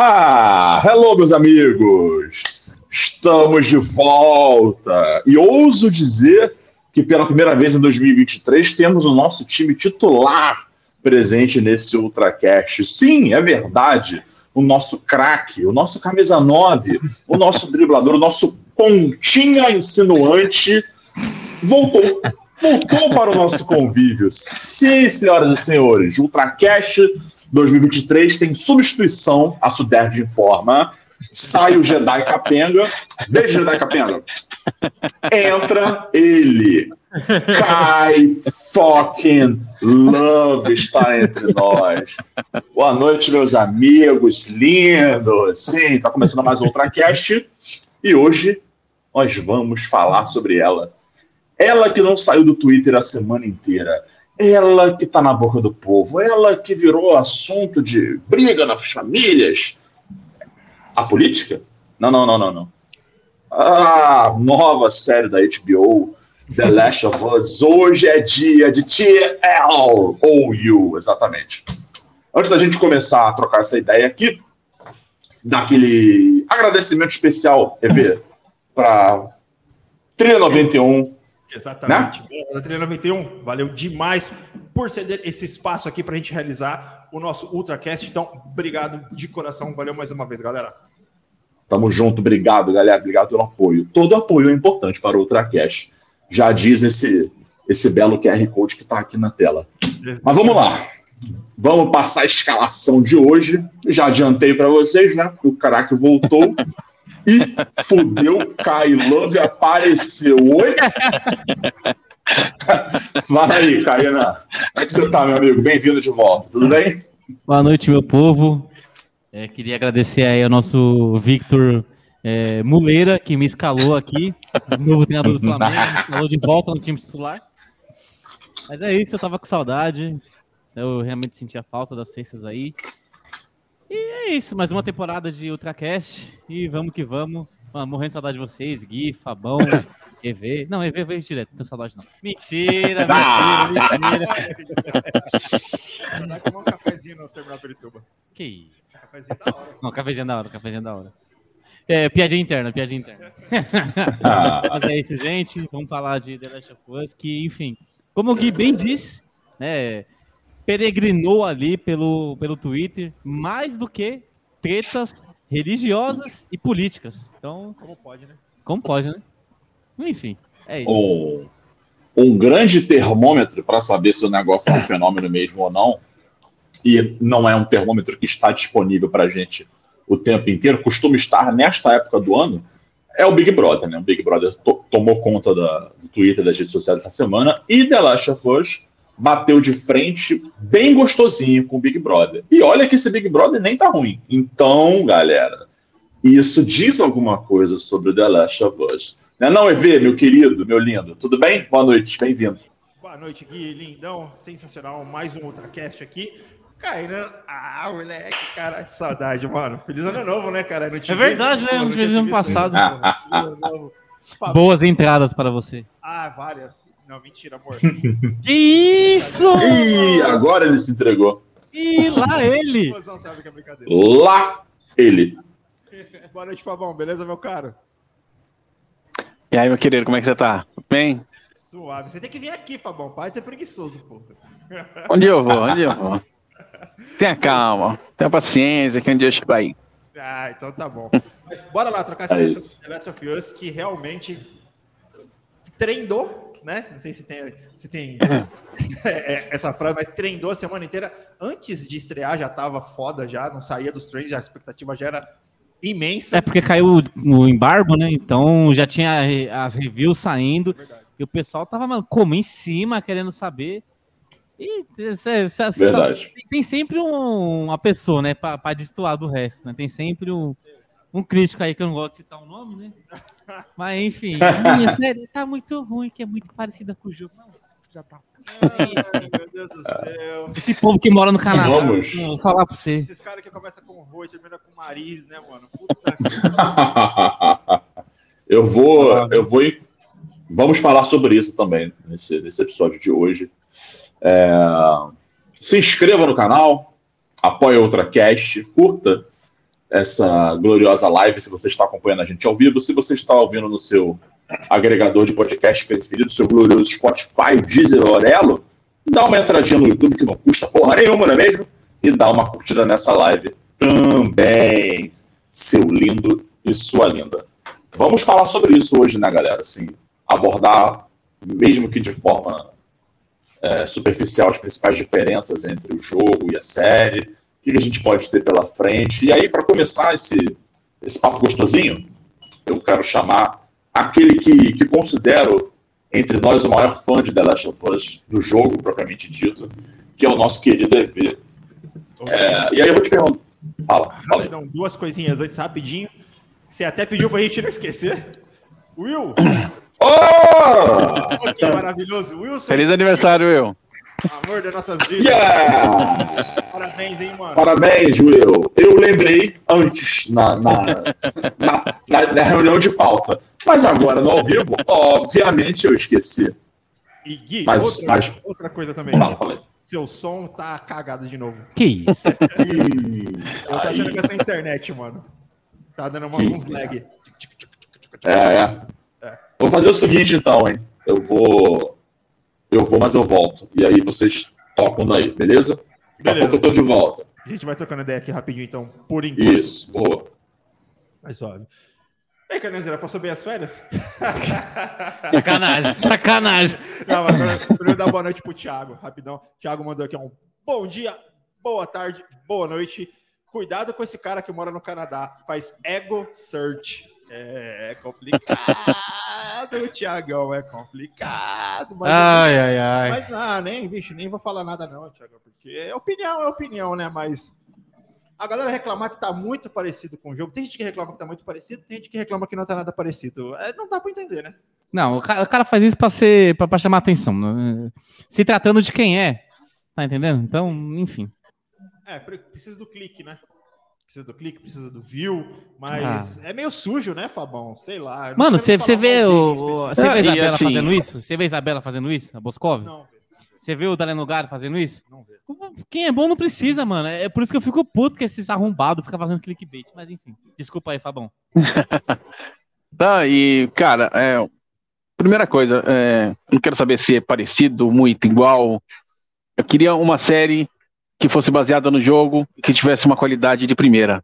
Ah, hello, meus amigos! Estamos de volta! E ouso dizer que pela primeira vez em 2023 temos o nosso time titular presente nesse Ultracast. Sim, é verdade. O nosso craque, o nosso camisa 9, o nosso driblador, o nosso pontinha insinuante voltou. Voltou para o nosso convívio. Sim, senhoras e senhores, Ultracast 2023 tem substituição, a Suderd informa. Sai o Jedi Capenga. Beijo, Jedi Capenga. Entra ele. Kai fucking Love está entre nós. Boa noite, meus amigos lindos. Sim, tá começando mais um Ultracast. E hoje nós vamos falar sobre ela. Ela que não saiu do Twitter a semana inteira ela que está na boca do povo, ela que virou assunto de briga nas famílias. A política? Não, não, não, não, não. A nova série da HBO, The Last of Us. Hoje é dia de TLOU, exatamente. Antes da gente começar a trocar essa ideia aqui, daquele agradecimento especial, EV, para Trilha 91, Exatamente. Né? Da Trilha 91, valeu demais por ceder esse espaço aqui para a gente realizar o nosso Ultracast. Então, obrigado de coração. Valeu mais uma vez, galera. Tamo junto, obrigado, galera. Obrigado pelo apoio. Todo apoio é importante para o Ultracast. Já diz esse, esse belo QR Code que está aqui na tela. Mas vamos lá. Vamos passar a escalação de hoje. Já adiantei para vocês, né? O caraca voltou. E fudeu, Kai Love apareceu. Oi? Fala aí, Caína. Como é que você tá, meu amigo? Bem-vindo de volta, tudo bem? Boa noite, meu povo. É, queria agradecer aí ao nosso Victor é, Muleira, que me escalou aqui, novo treinador do Flamengo, me escalou de volta no time titular. Mas é isso, eu tava com saudade. Eu realmente sentia falta das cestas aí. E é isso, mais uma temporada de Ultracast. E vamos que vamos. Mano, morrendo de saudade de vocês, Gui, Fabão, EV. Não, EV veio direto, não tenho saudade não. Mentira, mentira, mentira. Vai tomar um cafezinho no terminal Perituba. Que isso? Cafezinho da hora. Não, cafezinho da hora, cafezinho da hora. É, piadinha interna, piadinha interna. Mas é isso, gente. Vamos falar de The Last of Us, que, enfim, como o Gui bem disse, né? Peregrinou ali pelo, pelo Twitter mais do que tretas religiosas e políticas. Então, como pode, né? Como pode, né? Enfim, é isso. Um, um grande termômetro para saber se o negócio é um fenômeno mesmo ou não, e não é um termômetro que está disponível para a gente o tempo inteiro, costuma estar nesta época do ano, é o Big Brother, né? O Big Brother to tomou conta da, do Twitter das redes sociais essa semana e The Last of Us bateu de frente bem gostosinho com o Big Brother. E olha que esse Big Brother nem tá ruim. Então, galera, isso diz alguma coisa sobre o The Last of Us. Não é não, EV, meu querido, meu lindo? Tudo bem? Boa noite, bem-vindo. Boa noite, Gui, lindão, sensacional, mais um Ultracast aqui. Kainan, ah, moleque, cara, que saudade, mano. Feliz ano novo, né, cara? é verdade, né? Não feliz ano passado. Boas entradas para você. Ah, várias. Não, mentira, amor. que isso? Ih, agora ele se entregou. Ih, lá ele. sabe que é brincadeira. Lá ele. Boa noite, Fabão. Beleza, meu caro? E aí, meu querido, como é que você tá? Bem? Suave. Você tem que vir aqui, Fabão. Para de ser preguiçoso, porra. Onde eu vou? Onde eu vou? Tenha calma, tenha paciência que um dia eu chego aí. Ah, então tá bom. Mas bora lá trocar essa é Last of Us que realmente trendou né? Não sei se tem, se tem é, é, essa frase, mas treinou a semana inteira. Antes de estrear já estava foda, já não saía dos treinos, a expectativa já era imensa. É porque caiu o embargo, né? Então já tinha as reviews saindo Verdade. e o pessoal tava mano, como em cima querendo saber. E Verdade. tem sempre um, uma pessoa, né, para destoar do resto, né? Tem sempre um, um crítico aí que eu não gosto de citar o nome, né? Mas enfim, a minha série tá muito ruim, que é muito parecida com o jogo. Não, já tá. Ai, meu Deus do céu. Esse povo que mora no Canadá, Vamos. vou falar pra você. Esses caras que começam com Rui e terminam com Mariz, né, mano? Puta eu vou, eu vou. Vamos falar sobre isso também nesse, nesse episódio de hoje. É... Se inscreva no canal, apoie outra cast, curta essa gloriosa live, se você está acompanhando a gente ao vivo, se você está ouvindo no seu agregador de podcast preferido, seu glorioso Spotify, Deezer, Orelo, dá uma entradinha no YouTube que não custa porra nenhuma, não é mesmo? E dá uma curtida nessa live também, seu lindo e sua linda. Vamos falar sobre isso hoje, né, galera? Assim, abordar, mesmo que de forma é, superficial, as principais diferenças entre o jogo e a série, que a gente pode ter pela frente. E aí, para começar esse, esse papo gostosinho, eu quero chamar aquele que, que considero entre nós o maior fã de The Last of Us, do jogo propriamente dito, que é o nosso querido EV. É, e aí eu vou te perguntar. Fala, fala Rapidão, duas coisinhas antes, rapidinho. Você até pediu pra gente não esquecer. Will! Oh! que maravilhoso. Wilson. Feliz aniversário, Will. Amor das nossas vidas. Yeah! Parabéns, hein, mano. Parabéns, Will. Eu lembrei antes, na, na, na, na, na reunião de pauta. Mas agora, no ao vivo, obviamente eu esqueci. E Gui, Mas- outra, mas- outra coisa também. Fala, fala aí. Seu som tá cagado de novo. Que isso? Eu tô achando que é essa internet, mano. Tá dando uma- uns lag. É, é. Vou fazer o seguinte, então, hein? Eu vou. Eu vou, mas eu volto. E aí vocês tocam daí, beleza? Daqui a Beleza. pouco eu tô de volta. A gente vai trocando ideia aqui rapidinho, então, por enquanto. Isso, boa. Mas óbvio. Ei, Canezera, passou bem as férias? Sacanagem, sacanagem. Não, primeiro- primeiro dar boa noite pro Thiago, rapidão. Thiago mandou aqui um bom dia, boa tarde, boa noite. Cuidado com esse cara que mora no Canadá, faz ego search. É complicado, Thiagão, é complicado. Mas, Ai, ai, ai. mas não, nem, bicho, nem vou falar nada não, Thiago, porque é opinião, é opinião, né? Mas a galera reclamar que tá muito parecido com o jogo. Tem gente que reclama que tá muito parecido, tem gente que reclama que não tá nada parecido. É, não dá pra entender, né? Não, o cara, o cara faz isso pra, ser, pra, pra chamar atenção. né? Se tratando de quem é. Tá entendendo? Então, enfim. É, pre- precisa do clique, né? Precisa do clique, precisa do view, mas é meio sujo, né, Fabão? Sei lá. não Mano, você vê o, você vê a Ah, Isabela assim- fazendo isso? Você vê a Isabela fazendo isso? A Boscov? Não, Você vê o Dalenogaro fazendo isso? não, velho. Quem é bom não precisa, mano. É por isso que eu fico puto que esses arrombados ficam fazendo clickbait. Mas enfim, desculpa aí, Fabão. Tá, e, cara, é, primeira coisa, é, não quero saber se é parecido, muito igual. Eu queria uma série que fosse baseada no jogo que tivesse uma qualidade de primeira.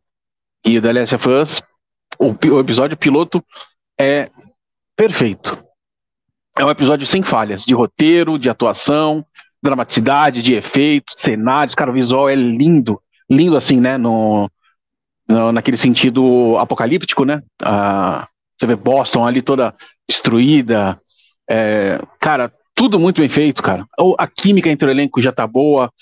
E o The Last of Us, o, o episódio piloto é perfeito. É um episódio sem falhas, de roteiro, de atuação, dramaticidade, de efeitos, cenários, cara, o visual é lindo, lindo assim, né, no, no- naquele sentido apocalíptico, né, Ah, você vê Boston ali toda destruída. É, cara, tudo muito bem feito, cara. A química entre o elenco já tá boa.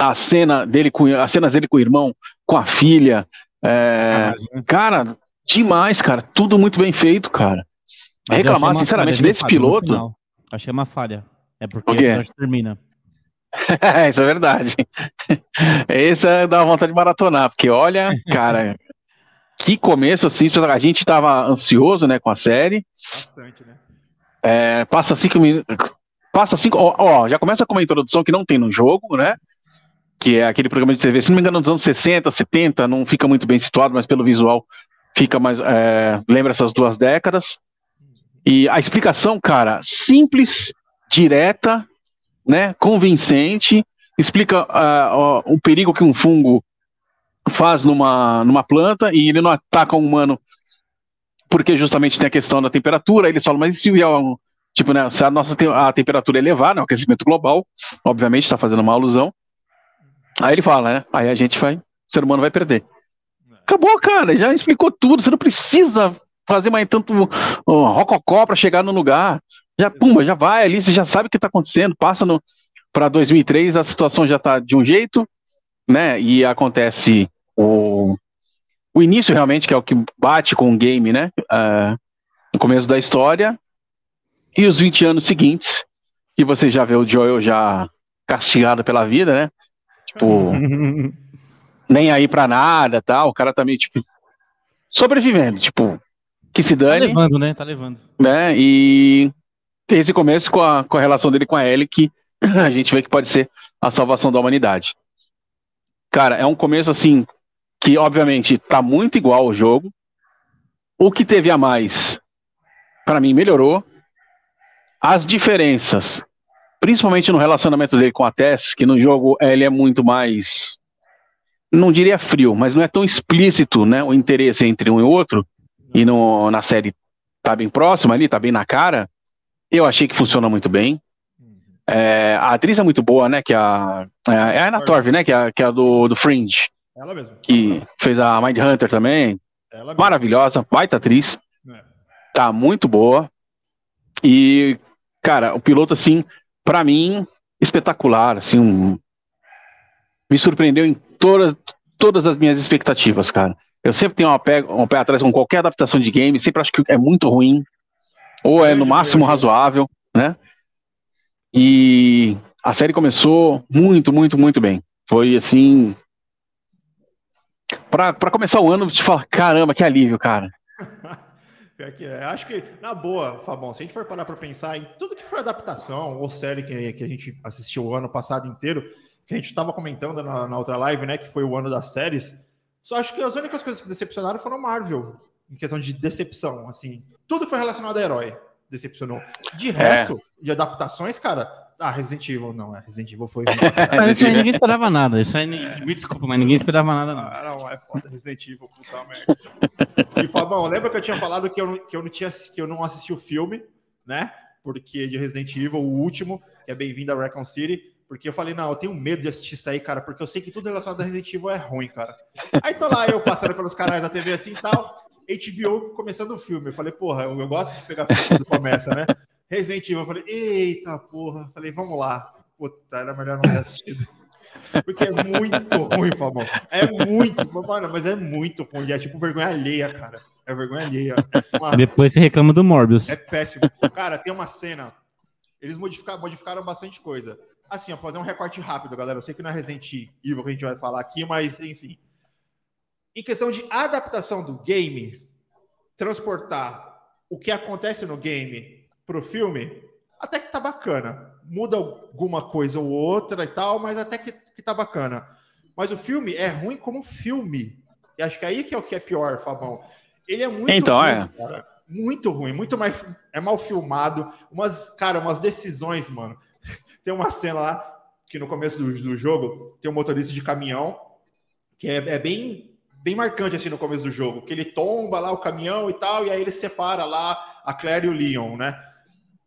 A cena dele com as cenas dele com o irmão, com a filha. é, cara, demais, cara. Tudo muito bem feito, cara. Mas Reclamar, sinceramente, desse piloto. Achei uma falha. É porque O episódio termina. Isso é verdade. Esse é dá vontade de maratonar, porque olha, cara, que começo assim. A gente tava ansioso, né, com a série. Bastante, né? É, passa cinco minutos. Passa cinco. Ó, ó, já começa com uma introdução que não tem no jogo, né? Que é aquele programa de TV, se não me engano, dos anos 60, 70, não fica muito bem situado, mas pelo visual fica mais. é, lembra essas duas décadas. E a explicação, cara, simples, direta, né? Convincente, explica ó, o perigo que um fungo faz numa, numa planta e ele não ataca um humano porque justamente tem a questão da temperatura, eles falam, mas e se tipo, né, se a nossa te- a temperatura elevar, né, o aquecimento global, obviamente está fazendo uma alusão, aí ele fala, né, aí a gente vai, o ser humano vai perder. Acabou, cara, já explicou tudo, você não precisa fazer mais tanto ó, rococó para chegar no lugar, já, pumba, já vai ali, você já sabe o que está acontecendo, passa no para 2003, a situação já está de um jeito, né, e acontece o o início realmente, que é o que bate com o game, né? ah, no começo da história. E os 20 anos seguintes, que você já vê o Joel já castigado pela vida, né? Tipo, nem aí pra nada, tal. O cara tá meio, tipo, sobrevivendo, tipo, que se Tá dane, levando, né? Tá levando. né? E esse começo com a, com a relação dele com a Ellie, que a gente vê que pode ser a salvação da humanidade. Cara, é um começo assim que obviamente tá muito igual ao jogo. O que teve a mais, para mim, melhorou. As diferenças, principalmente no relacionamento dele com a Tess, que no jogo ele é muito mais, não diria frio, mas não é tão explícito, né, o interesse entre um e outro. E no, na série tá bem próximo ali, tá bem na cara. Eu achei que funciona muito bem. É, a atriz é muito boa, né? Que é a, é a Anna Torv, né? Que é, que é a do, do Fringe. Ela mesmo. Que fez a Mind Hunter também. Ela Maravilhosa, baita atriz. É. Tá muito boa. E, cara, o piloto, assim, para mim, espetacular. Assim, um... me surpreendeu em todas, todas as minhas expectativas, cara. Eu sempre tenho um pé, um pé atrás com qualquer adaptação de game, sempre acho que é muito ruim, ou é no máximo razoável, né? E a série começou muito, muito, muito bem. Foi assim. Pra, pra começar o ano, te falar, caramba, que alívio, cara. que é. Acho que, na boa, Fabão, se a gente for parar para pensar em tudo que foi adaptação ou série que, que a gente assistiu o ano passado inteiro, que a gente estava comentando na, na, outra live, né, que foi o ano das séries, só acho que as únicas coisas que decepcionaram foram Marvel, em questão de decepção, assim. Tudo que foi relacionado a herói decepcionou. De é. resto, é. de adaptações, cara, ah, Resident Evil, não, é Resident Evil foi. mas isso aí ninguém esperava nada. Isso aí, me desculpa, mas ninguém esperava nada. Não. Ah, não, é foda, Resident Evil, puta merda. E Fabão, lembra que eu tinha falado que eu, que eu não tinha que eu não assisti o filme, né? Porque de Resident Evil, o último, que é Bem-vindo a Recon City, porque eu falei, não, eu tenho medo de assistir isso aí, cara, porque eu sei que tudo relacionado a Resident Evil é ruim, cara. Aí tô lá eu passando pelos canais da TV assim e tal. HBO começando o filme. Eu falei, porra, eu, eu gosto de pegar filme quando começa, né? Resident Evil, eu falei, eita porra. Falei, vamos lá. Puta, era melhor não ter assistido. Porque é muito ruim, Fabão. É muito, mano, mas é muito ruim. É tipo vergonha alheia, cara. É vergonha alheia. Uma... Depois você reclama do Morbius. É péssimo. Cara, tem uma cena. Eles modificaram, modificaram bastante coisa. Assim, ó, fazer um recorte rápido, galera. Eu sei que não é Resident Evil que a gente vai falar aqui, mas enfim em questão de adaptação do game, transportar o que acontece no game para o filme, até que tá bacana. Muda alguma coisa ou outra e tal, mas até que, que tá bacana. Mas o filme é ruim como filme. E acho que aí que é o que é pior, Fabão. Ele é muito então, ruim, é. cara. Muito ruim, muito mais. É mal filmado. Umas, cara, umas decisões, mano. Tem uma cena lá que no começo do, do jogo tem um motorista de caminhão que é, é bem bem marcante assim no começo do jogo, que ele tomba lá o caminhão e tal, e aí ele separa lá a Claire e o Leon, né?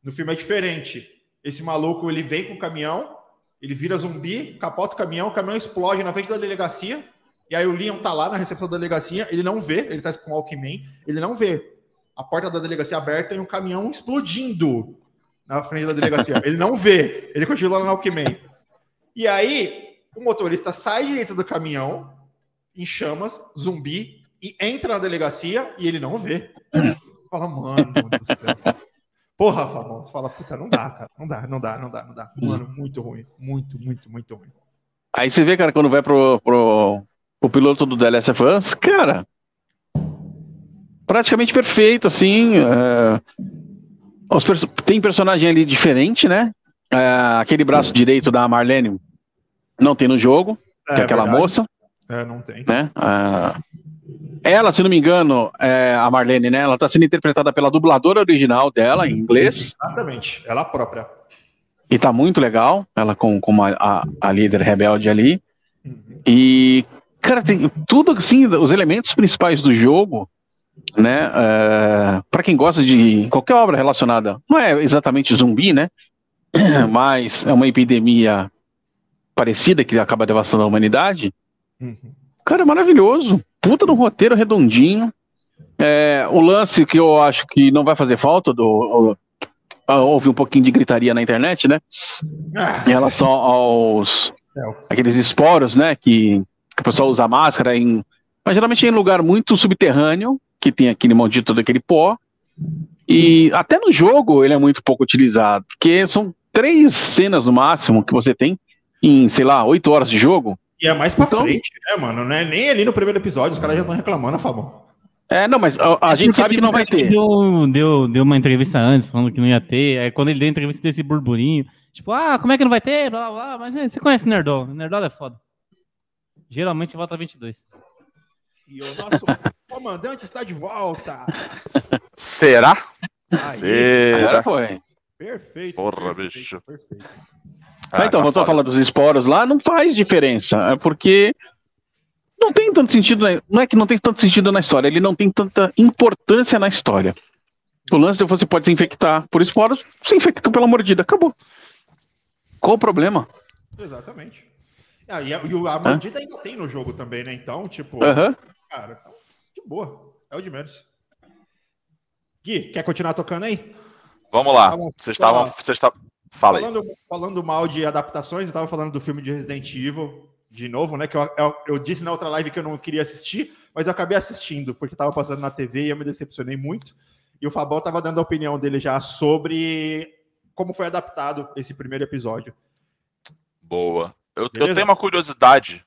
No filme é diferente. Esse maluco, ele vem com o caminhão, ele vira zumbi, capota o caminhão, o caminhão explode na frente da delegacia, e aí o Leon tá lá na recepção da delegacia, ele não vê, ele tá com o Alckmin, ele não vê a porta da delegacia aberta e um caminhão explodindo na frente da delegacia. Ele não vê, ele continua lá no Alckmin. E aí, o motorista sai de dentro do caminhão, em chamas, zumbi, e entra na delegacia e ele não vê. Fala, mano do céu. Porra, Fabão, você fala, puta, não dá, cara. Não dá, não dá, não dá, não dá. Mano, muito ruim. Muito, muito, muito ruim. Aí você vê, cara, quando vai pro, pro, pro piloto do The Last of Us, cara, praticamente perfeito, assim. É, os, tem personagem ali diferente, né? É, aquele braço direito da Marlene não tem no jogo, é, que é aquela verdade. moça. É, não tem. Né? Ah, ela, se não me engano, é a Marlene, né? Ela está sendo interpretada pela dubladora original dela, em inglês. Exatamente, ela própria. E tá muito legal, ela com, com a, a, a líder rebelde ali. Uhum. E, cara, tem tudo assim, os elementos principais do jogo, né? É, para quem gosta de qualquer obra relacionada, não é exatamente zumbi, né? Mas é uma epidemia parecida que acaba devastando a humanidade. Uhum. Cara, é maravilhoso. Puta no roteiro redondinho. É, o lance que eu acho que não vai fazer falta, do, houve um pouquinho de gritaria na internet, né? Em relação aos aqueles esporos, né? Que, que o pessoal usa máscara em. Mas geralmente é em lugar muito subterrâneo, que tem aquele maldito daquele pó. E até no jogo ele é muito pouco utilizado, porque são três cenas no máximo que você tem em, sei lá, oito horas de jogo. E é mais pra então, frente, né, mano? Não é nem ali no primeiro episódio, os caras já estão reclamando, Fabão. É, não, mas a, a é gente sabe que não vai ter. Deu, deu, deu uma entrevista antes falando que não ia ter. Aí quando ele deu a entrevista desse burburinho, tipo, ah, como é que não vai ter? Blá, blá, mas é, você conhece Nerdol. Nerdol é foda. Geralmente volta 22. E o nosso comandante está de volta. Será? Aí, Será? Agora foi. perfeito. Porra, perfeito, bicho. Perfeito. Ah, então, tá voltou a falar dos esporos lá, não faz diferença, é porque não tem tanto sentido, na- não é que não tem tanto sentido na história, ele não tem tanta importância na história. O lance é que você pode se infectar por esporos, se infectou pela mordida, acabou. Qual o problema? Exatamente. Ah, e a, e a mordida ainda tem no jogo também, né? Então, tipo, Aham. cara, de boa. É o de menos. Gui, quer continuar tocando aí? Vamos lá. Vocês estavam. Vocês estavam. Fala. Falando, falando mal de adaptações, eu tava falando do filme de Resident Evil, de novo, né? Que eu, eu, eu disse na outra live que eu não queria assistir, mas eu acabei assistindo, porque tava passando na TV e eu me decepcionei muito. E o Fabão tava dando a opinião dele já sobre como foi adaptado esse primeiro episódio. Boa. Eu, eu tenho uma curiosidade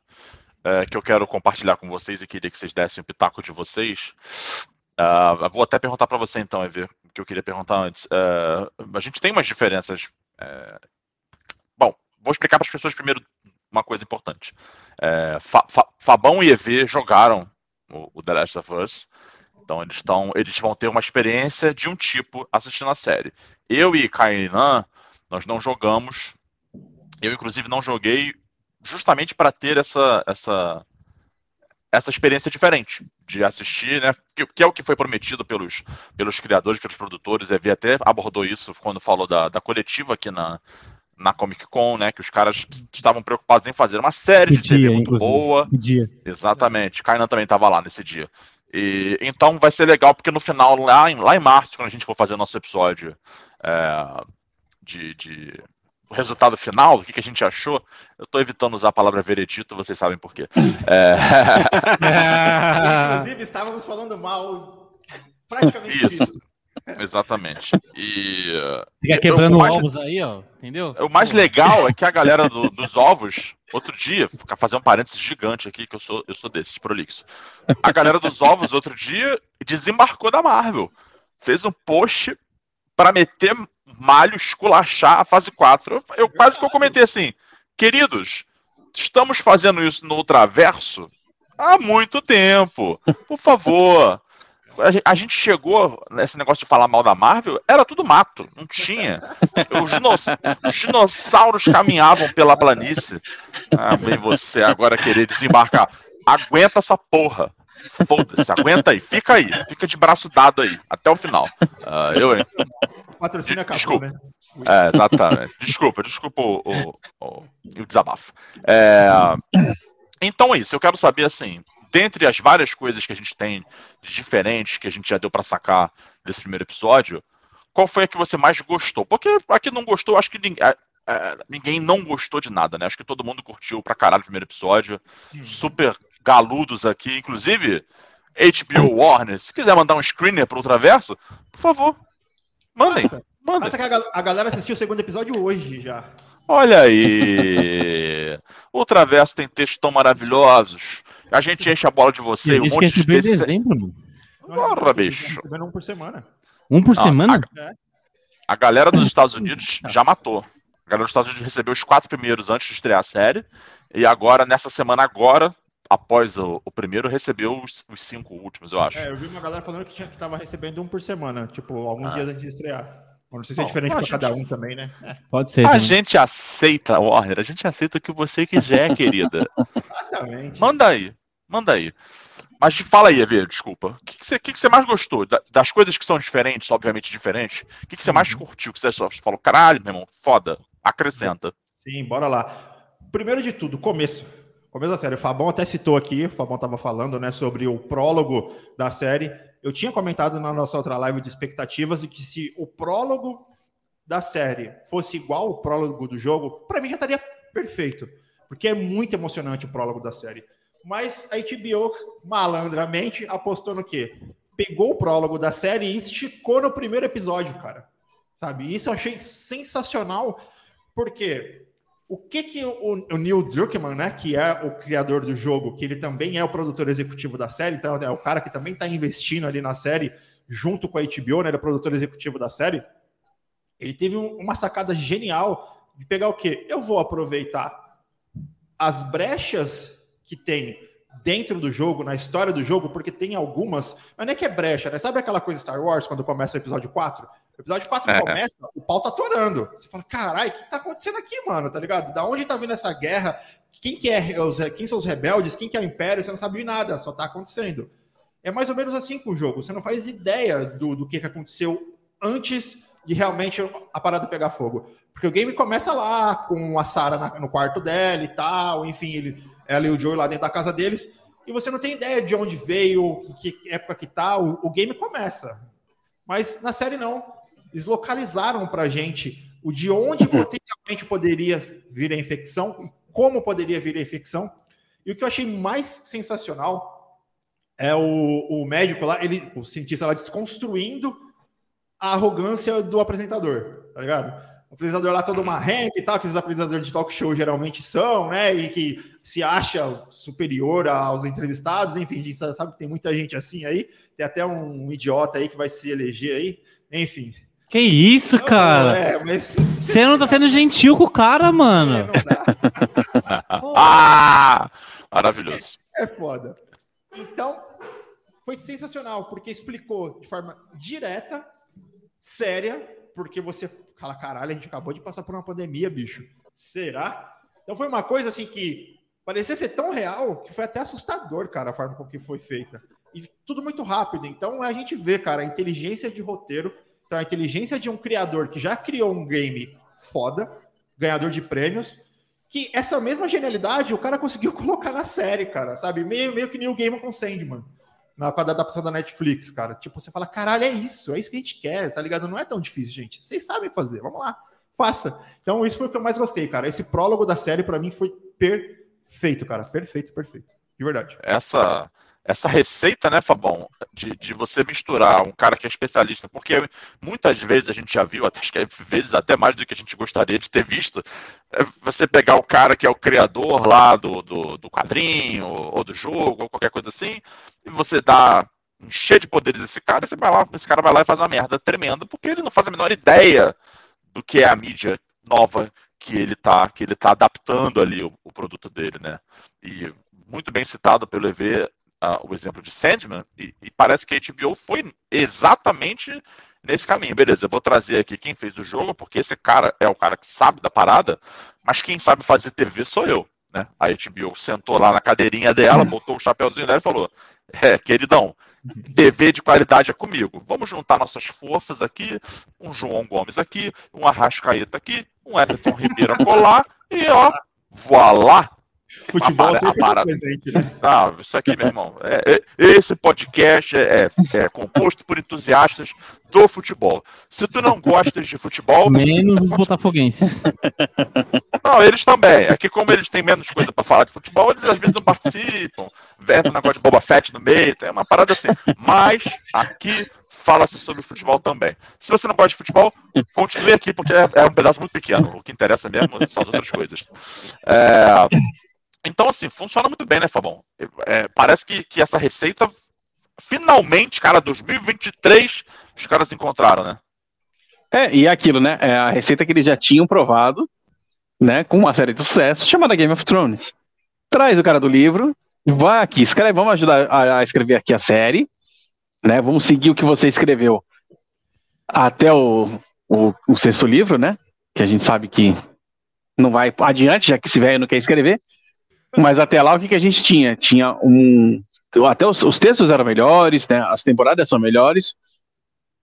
é, que eu quero compartilhar com vocês e queria que vocês dessem o pitaco de vocês. Eu vou até perguntar para você então, Ever, o que eu queria perguntar antes. Ah, a gente tem umas diferenças. É, Bom, vou explicar para as pessoas primeiro uma coisa importante. É, Fa- Fa- Fabão e EV jogaram o, o The Last of Us. Então eles estão, eles vão ter uma experiência de um tipo assistindo a série. Eu e Kainan, nós não jogamos eu, inclusive, não joguei justamente para ter essa, essa, essa experiência diferente de assistir, né? Que, que é o que foi prometido pelos, pelos criadores, pelos produtores. A Vi até abordou isso quando falou da, da coletiva aqui na, na Comic Con, né? Que os caras estavam preocupados em fazer uma série de TV Podia, muito inclusive. boa. Dia. Exatamente. Kainan também estava lá nesse dia. E, então vai ser legal, porque no final, lá em, lá em março, quando a gente for fazer nosso episódio é, de, de resultado final, o que, que a gente achou, eu estou evitando usar a palavra veredito, vocês sabem por quê. É, Inclusive, estávamos falando mal praticamente Isso. disso. exatamente. E Fica quebrando o mais- ovos aí, ó. Entendeu? o mais legal é que a galera do- dos ovos, outro dia, fazer um parênteses gigante aqui, que eu sou, eu sou desses, prolixo. A galera dos ovos, outro dia, desembarcou da Marvel. Fez um post para meter malho, esculachar a fase 4. Eu, quase que eu comentei assim, queridos, estamos fazendo isso no Ultraverso há muito tempo. Por favor. A gen- A gente chegou nesse negócio de falar mal da Marvel, era tudo mato, não tinha. Os, dinos- os dinossauros caminhavam pela planície. Ah, bem você agora querer desembarcar. Aguenta essa porra. Foda-se, aguenta aí, fica aí, fica de braço dado aí, até o final. Ah, eu, hein? Patrocínio acabou, Desculpa. né? É, exatamente. Desculpa, desculpa o, o, o- o desabafo. É, então é isso, eu quero saber assim, dentre as várias coisas que a gente tem de diferentes que a gente já deu pra sacar desse primeiro episódio, qual foi a que você mais gostou? Porque a que não gostou, acho que ninguém, é, é, ninguém não gostou de nada, né? Acho que todo mundo curtiu pra caralho o primeiro episódio. Super galudos aqui, inclusive HBO Warner. Se quiser mandar um screener pro Ultraverso, por favor, mandem. Nossa, Mandem. Passa que a, gal- a galera assistiu o segundo episódio hoje já. Olha aí. O Traverso tem textos tão maravilhosos. A gente enche a bola de você, a um monte de desse- dezembro, mano. Porra, bicho. Um por semana. Um por Não, semana? A galera dos Estados Unidos já matou. A galera dos Estados Unidos recebeu os quatro primeiros antes de estrear a série. E agora, nessa semana agora, após o, o primeiro, recebeu os, os cinco últimos, eu acho. É, eu vi uma galera falando que, tinha, que tava recebendo um por semana, tipo, alguns Ah. dias antes de estrear. Não sei se é Bom, diferente a pra gente- cada um também, né? É, Pode ser. A também. gente aceita, Warner, a gente aceita o que você quiser, querida. exatamente. Manda aí, manda aí. Mas fala aí, Evê, desculpa. O que, que, você, que que você mais gostou? Da- das coisas que são diferentes, obviamente diferentes, o que, que você mais curtiu? Que você só falou, caralho, meu irmão, foda, acrescenta. Sim, bora lá. Primeiro de tudo, começo. Começo da série. O Fabão até citou aqui, o Fabão tava falando, né, sobre o prólogo da série. Eu tinha comentado na nossa outra live de expectativas de que se o prólogo da série fosse igual o prólogo do jogo, para mim já estaria perfeito, porque é muito emocionante o prólogo da série. Mas a HBO malandramente apostou no quê? Pegou o prólogo da série e esticou no primeiro episódio, cara. Sabe? Isso eu achei sensacional, porque o que que o, o Neil Druckmann, né, que é o criador do jogo, que ele também é o produtor executivo da série, então é o cara que também está investindo ali na série junto com a HBO, né, ele é o produtor executivo da série. Ele teve um- uma sacada genial de pegar o quê? Eu vou aproveitar as brechas que tem dentro do jogo, na história do jogo, porque tem algumas, mas não é que é brecha, né? Sabe aquela coisa Star Wars quando começa o episódio 4? O episódio 4 é. começa, o pau tá atorando. Você fala, caralho, o que tá acontecendo aqui, mano? Tá ligado? Da onde tá vindo essa guerra? Quem que é os, quem são os rebeldes? Quem que é o império? Você não sabe de nada, só tá acontecendo. É mais ou menos assim com o jogo. Você não faz ideia do, do que, que aconteceu antes de realmente a parada pegar fogo. Porque o game começa lá, com a Sarah no quarto dela e tal, enfim, ele, ela e o Joe lá dentro da casa deles, e você não tem ideia de onde veio, que, que época que tá, o, o, game começa. Mas na série não. Eles localizaram pra gente o de onde potencialmente poderia vir a infecção, como poderia vir a infecção. E o que eu achei mais sensacional é o, o médico lá, ele, o cientista lá desconstruindo a arrogância do apresentador, tá ligado? O apresentador lá todo marrento e tal, que os apresentadores de talk show geralmente são, né? E que se acha superior aos entrevistados, enfim, a gente sabe que tem muita gente assim aí, tem até um idiota aí que vai se eleger aí, enfim. Que isso, cara? É, mas... Você não tá sendo gentil com o cara, mano. É, ah! Maravilhoso. É, é foda. Então, foi sensacional, porque explicou de forma direta, séria, porque você fala, caralho, a gente acabou de passar por uma pandemia, bicho. Será? Então foi uma coisa assim que parecia ser tão real que foi até assustador, cara, a forma com que foi feita. E tudo muito rápido. Então a gente vê, cara, a inteligência de roteiro, então a inteligência de um criador que já criou um game foda, ganhador de prêmios, que essa mesma genialidade o cara conseguiu colocar na série, cara, sabe? Meio, meio que nem o Game com Sandman, na quadra adaptação da Netflix, cara. Tipo, você fala, caralho, é isso, é isso que a gente quer, tá ligado? Não é tão difícil, gente. Vocês sabem fazer, vamos lá, faça. Então, isso foi o que eu mais gostei, cara. Esse prólogo da série, para mim, foi perfeito, cara. Perfeito, perfeito. De verdade. Essa essa receita, né, Fabão, de, de você misturar um cara que é especialista, porque muitas vezes a gente já viu, até, acho que às vezes até mais do que a gente gostaria de ter visto, é você pegar o cara que é o criador lá do, do, do quadrinho, ou do jogo, ou qualquer coisa assim, e você dá cheio de poderes esse cara, você vai lá, esse cara vai lá e faz uma merda tremenda, porque ele não faz a menor ideia do que é a mídia nova que ele está que ele tá adaptando ali o, o produto dele, né? E muito bem citado pelo EV, uh, o exemplo de Sandman, e, e, parece que a HBO foi exatamente nesse caminho. Beleza, eu vou trazer aqui quem fez o jogo, porque esse cara é o cara que sabe da parada, mas quem sabe fazer TV sou eu. Né? A HBO sentou lá na cadeirinha dela, botou o chapéuzinho dela e falou: É, queridão, TV de qualidade é comigo. Vamos juntar nossas forças aqui, um João Gomes aqui, um Arrascaeta aqui, um Everton Ribeiro colar, e ó, voilá, Futebol a, sempre a presente, né? Ah, isso aqui, meu irmão. É, é, esse podcast é, é, composto por entusiastas do futebol. Se tu não gostas de futebol. Menos os botafoguenses. Não, eles também. É que, como eles têm menos coisa para falar de futebol, eles às vezes não participam. Vendo um negócio de Boba Fett no meio, tem uma parada assim. Mas aqui fala-se sobre futebol também. Se você não gosta de futebol, continue aqui, porque é, é um pedaço muito pequeno. O que interessa mesmo são as outras coisas. É. Então, assim, funciona muito bem, né, Fabão? É, parece que, que essa receita, finalmente, cara, 2023, os caras encontraram, né? É, e é aquilo, né? É a receita que eles já tinham provado, né? Com uma série de sucesso chamada Game of Thrones. Traz o cara do livro, vai aqui, escreve, vamos ajudar a, a escrever aqui a série, né? Vamos seguir o que você escreveu até o, o, o sexto livro, né? Que a gente sabe que não vai adiante, já que esse velho não quer escrever. Mas até lá, o que, que a gente tinha? Tinha um. Até os, os textos eram melhores, né? as temporadas são melhores,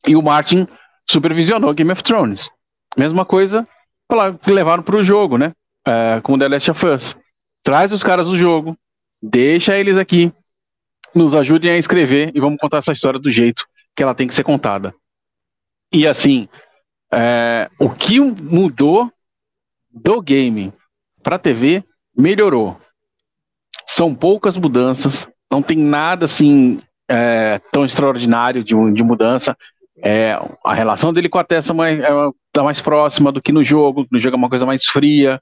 e o Martin supervisionou Game of Thrones. Mesma coisa que levaram para o jogo, né? É, com The Last of Us. Traz os caras do jogo, deixa eles aqui, nos ajudem a escrever e vamos contar essa história do jeito que ela tem que ser contada. E assim, é, o que mudou do game para TV melhorou. São poucas mudanças, não tem nada assim é, tão extraordinário de, de mudança. É, a relação dele com a Tessa mais, é, tá mais próxima do que no jogo, no jogo é uma coisa mais fria.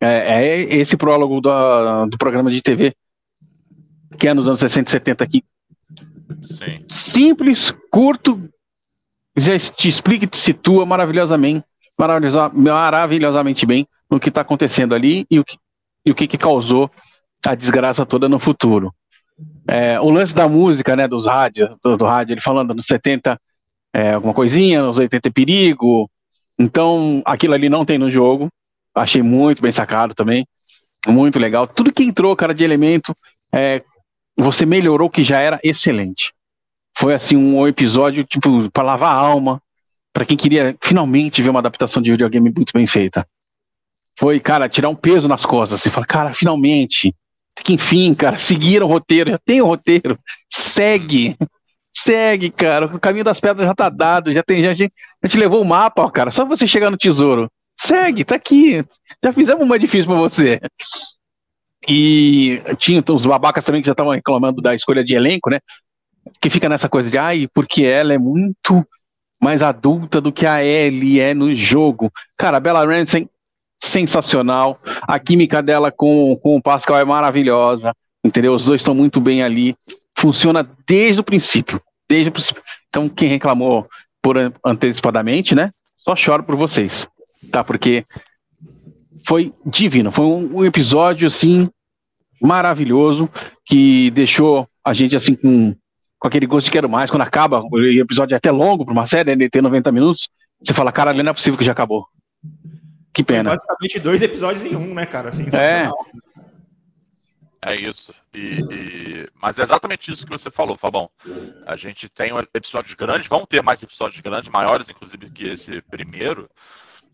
É, é esse prólogo do, do programa de TV, que é nos anos 60 e 70 aqui. Sim. Simples, curto, já te explica e te situa maravilhosamente, maravilhosamente bem no que está acontecendo ali e o que, e o que, que causou a desgraça toda no futuro. É, o lance da música, né, dos rádios, do, do rádio, ele falando nos 70 é, alguma coisinha, nos 80 é perigo. Então, aquilo ali não tem no jogo. Achei muito bem sacado também. Muito legal. Tudo que entrou, cara, de elemento, é, você melhorou que já era excelente. Foi assim um episódio tipo para lavar a alma, para quem queria finalmente ver uma adaptação de videogame muito bem feita. Foi, cara, tirar um peso nas costas. Você fala, cara, finalmente. Que enfim, cara, seguiram o roteiro, já tem o roteiro. Segue. Segue, cara. O caminho das pedras já tá dado, já tem, já, já, já te levou o mapa, ó, cara. Só você chegar no tesouro. Segue, tá aqui. Já fizemos uma difícil para você. E tinha os babacas também que já estavam reclamando da escolha de elenco, né? Que fica nessa coisa de, ai, porque ela é muito mais adulta do que a Ellie é no jogo. Cara, a Bella Ramsey, sensacional. A química dela com, com o Pascal é maravilhosa, entendeu? Os dois estão muito bem ali. Funciona desde o princípio. Desde o princípio. Então, quem reclamou por antecipadamente, né? Só choro por vocês, tá? Porque foi divino. Foi um, um episódio, assim, maravilhoso, que deixou a gente, assim, com, com aquele gosto de quero mais. Quando acaba, o episódio é até longo para uma série, né, tem 90 minutos, você fala, cara, não é possível que já acabou. Que pena. Foi basicamente dois episódios em um, né, cara? Sensacional. É. É isso. E, e, Mas é exatamente isso que você falou, Fabão. A gente tem episódios grandes, vão ter mais episódios grandes, maiores, inclusive, que esse primeiro.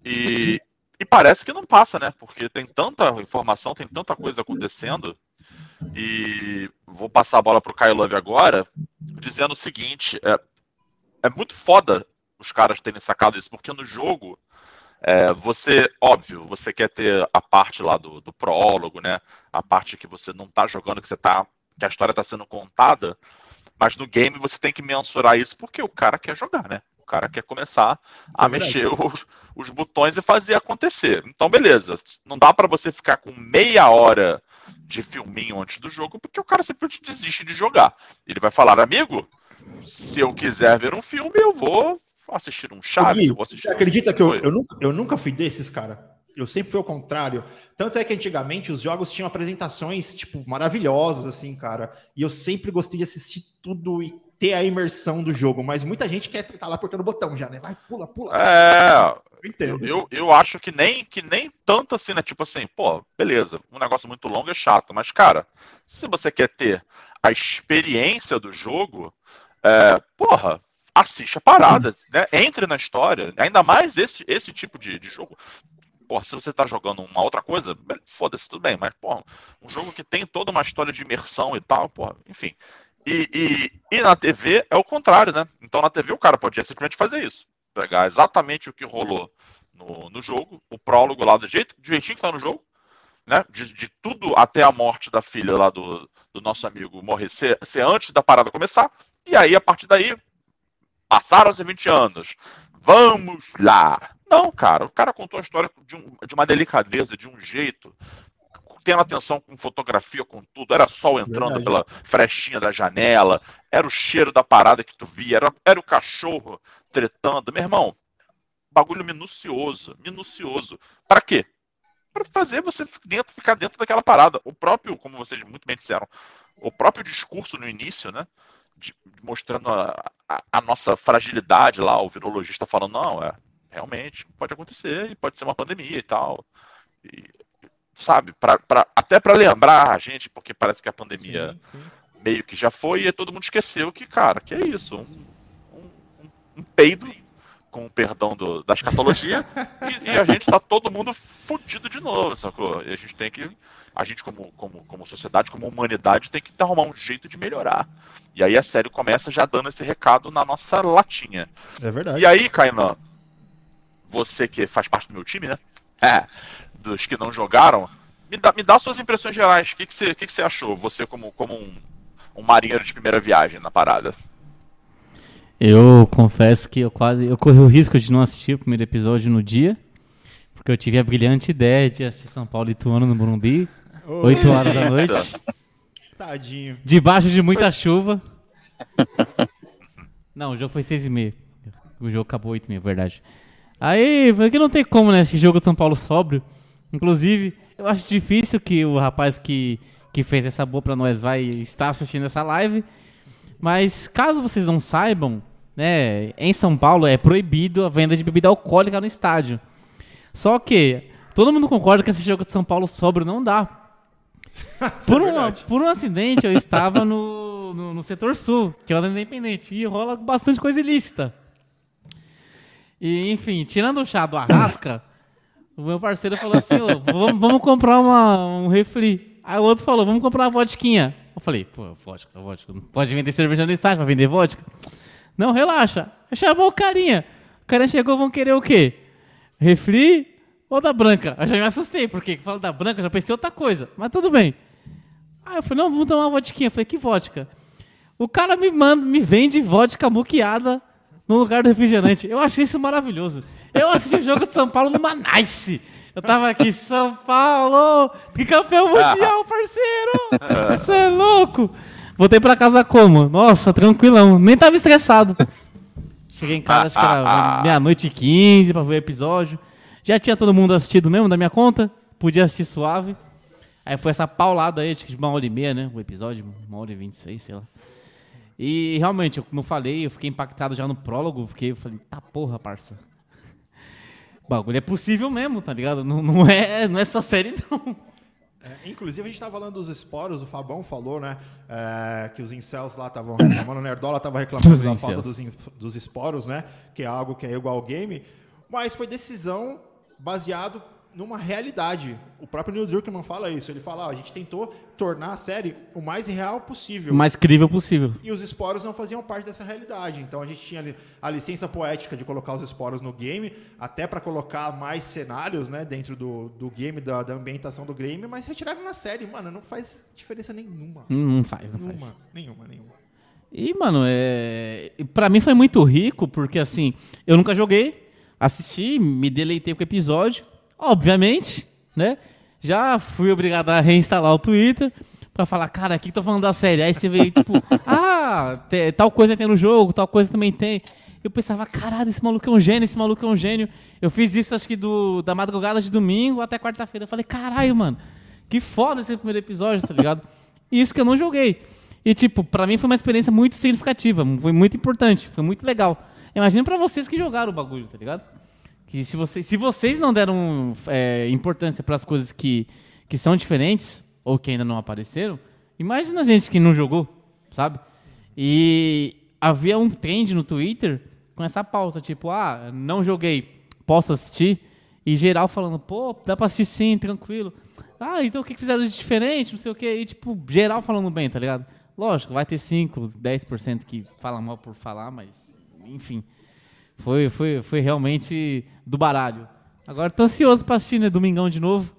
E, e parece que não passa, né? Porque tem tanta informação, tem tanta coisa acontecendo. E vou passar a bola para o Caio Love agora, dizendo o seguinte: é, é muito foda os caras terem sacado isso, porque no jogo é, você, óbvio, você quer ter a parte lá do, do prólogo, né? A parte que você não tá jogando, que você tá. que a história está sendo contada, mas no game você tem que mensurar isso porque o cara quer jogar, né? O cara quer começar a é mexer os, os botões e fazer acontecer. Então, beleza. Não dá para você ficar com meia hora de filminho antes do jogo, porque o cara simplesmente desiste de jogar. Ele vai falar, amigo, se eu quiser ver um filme, eu vou assistir um Chaves. Gui, assistir acredita um... que eu, eu, nunca, eu nunca fui desses, cara? Eu sempre fui ao contrário. Tanto é que antigamente os jogos tinham apresentações, tipo, maravilhosas, assim, cara. E eu sempre gostei de assistir tudo e ter a imersão do jogo. Mas muita gente quer estar tá lá apertando o botão já, né? Vai, pula, pula. É. Eu, entendo. Eu, eu, acho que nem, que nem tanto assim, né? Tipo assim, pô, beleza, um negócio muito longo é chato. Mas, cara, se você quer ter a experiência do jogo, é, porra, assiste a parada, né? Entre na história. Ainda mais esse, esse tipo de, de jogo. Porra, se você tá jogando uma outra coisa, foda-se, tudo bem, mas, porra, um jogo que tem toda uma história de imersão e tal, porra, enfim. E, e, e na TV é o contrário, né? Então na TV o cara pode simplesmente fazer isso. Pegar exatamente o que rolou no, no jogo, o prólogo lá do jeito, do jeitinho que tá no jogo, né? De, de tudo até a morte da filha lá do, do nosso amigo morrer ser, ser antes da parada começar. E aí, a partir daí, passaram-se 20 anos. Vamos lá. Não, cara, o cara contou a história de, um, de uma delicadeza, de um jeito, tendo atenção com fotografia, com tudo. Era sol entrando Verdade. pela frestinha da janela, era o cheiro da parada que tu via, era, era o cachorro tretando. Meu irmão, bagulho minucioso, minucioso. Para quê? Para fazer você dentro, ficar dentro daquela parada. O próprio, como vocês muito bem disseram, o próprio discurso no início, né? De, mostrando a, a, a, nossa fragilidade lá, o virologista falando, não, é, realmente pode acontecer e pode ser uma pandemia e tal. E, sabe, pra, pra até para lembrar a gente, porque parece que a pandemia sim, sim. meio que já foi e todo mundo esqueceu que, cara, que é isso, um, um, um peido com o perdão do, da escatologia, e, e, a gente tá todo mundo fudido de novo, sacou? E a gente tem que a gente, como, como, como sociedade, como humanidade, tem que arrumar um jeito de melhorar. E aí a série começa já dando esse recado na nossa latinha. É verdade. E aí, Kainan, você que faz parte do meu time, né? É, dos que não jogaram, me dá, me dá suas impressões gerais. O que, que, você, que, que você achou? Você como, como um, um marinheiro de primeira viagem na parada. Eu confesso que eu quase eu corri o risco de não assistir o primeiro episódio no dia, porque eu tive a brilhante ideia de assistir São Paulo e Ituano no Morumbi 8 horas da noite. Tadinho. Debaixo de muita chuva. Não, o jogo foi 6 e meia. O jogo acabou 8 e meia, verdade. Aí, que não tem como, né? Esse jogo de São Paulo sóbrio. Inclusive, eu acho difícil que o rapaz que, que fez essa boa pra nós vai estar assistindo essa live. Mas caso vocês não saibam, né, em São Paulo é proibido a venda de bebida alcoólica no estádio. Só que todo mundo concorda que esse jogo de São Paulo sóbrio não dá. por, é um, por um acidente, eu estava no, no, no setor sul, que é o independente, e rola bastante coisa ilícita. E, enfim, tirando o chá do Arrasca, o meu parceiro falou assim: "Ô, vamos, vamos comprar uma, um refri. Aí o outro falou: vamos comprar uma vodquinha. Falei: pô, vodka, vodka. Não pode vender cerveja no estádio pra vender vodka? Não, relaxa. Chamou o carinha. O carinha chegou, vão querer o quê? Refri ou da branca? Eu já me assustei, porque fala da branca, já pensei outra coisa. Mas tudo bem. Aí eu falei, não, vamos tomar uma vodquinha. Eu falei, que vodka? O cara me manda, me vende vodka muqueada no lugar do refrigerante. Eu achei isso maravilhoso. Eu assisti o jogo de São Paulo numa nice. Eu tava aqui, São Paulo, que campeão mundial, parceiro! Você é louco! Voltei pra casa como? Nossa, tranquilão. Nem tava estressado. Cheguei em casa, acho que era meia-noite e quinze pra ver o episódio. Já tinha todo mundo assistido mesmo da minha conta. Podia assistir suave. Aí foi essa paulada aí, acho que de uma hora e meia, né? O episódio, uma hora e vinte e seis, sei lá. E realmente, como eu falei, eu fiquei impactado já no prólogo, porque eu falei, tá porra, parça. O bagulho é possível mesmo, tá ligado? Não, não, é, não é só série, não. É, inclusive, a gente tá falando dos esporos, o Fabão falou, né? é, que os incels lá estavam reclamando, o Nerdola tava reclamando da falta dos, dos esporos, né? Que é algo que é igual ao game. Mas foi decisão baseado numa realidade. O próprio Neil Druckmann fala isso. Ele fala, ó, a gente tentou tornar a série o mais real possível. O mais crível possível. E os esporos não faziam parte dessa realidade. Então a gente tinha ali a licença poética de colocar os esporos no game, até para colocar mais cenários né, dentro do, do game, da, da ambientação do game, mas retiraram na série. Mano, não faz diferença nenhuma. Não, não faz, não Nenhuma, faz. nenhuma, nenhuma. E, mano, é... pra mim foi muito rico, porque assim, eu nunca joguei, assisti, me deleitei com o episódio, obviamente, né? Já fui obrigado a reinstalar o Twitter pra falar, cara, aqui tô falando da série. Aí você veio, tipo, ah, tal coisa tem no jogo, tal coisa também tem. Eu pensava, caralho, esse maluco é um gênio, esse maluco é um gênio. Eu fiz isso, acho que do, da madrugada de domingo até quarta-feira. Eu falei, caralho, mano, que foda esse primeiro episódio, tá ligado? Isso que eu não joguei. E, tipo, pra mim foi uma experiência muito significativa, foi muito importante, foi muito legal. Imagina pra vocês que jogaram o bagulho, tá ligado? Que se vocês, se vocês não deram é, importância pras coisas que, que são diferentes, ou que ainda não apareceram, imagina a gente que não jogou, sabe? E havia um trend no Twitter com essa pauta, tipo, ah, não joguei, posso assistir? E geral falando, pô, dá pra assistir sim, tranquilo. Ah, então o que fizeram de diferente, não sei o quê. E, tipo, geral falando bem, tá ligado? Lógico, vai ter 5, 10% que falam mal por falar, mas, enfim. Foi, foi, foi realmente do baralho. Agora tô ansioso pra assistir, né? Domingão de novo.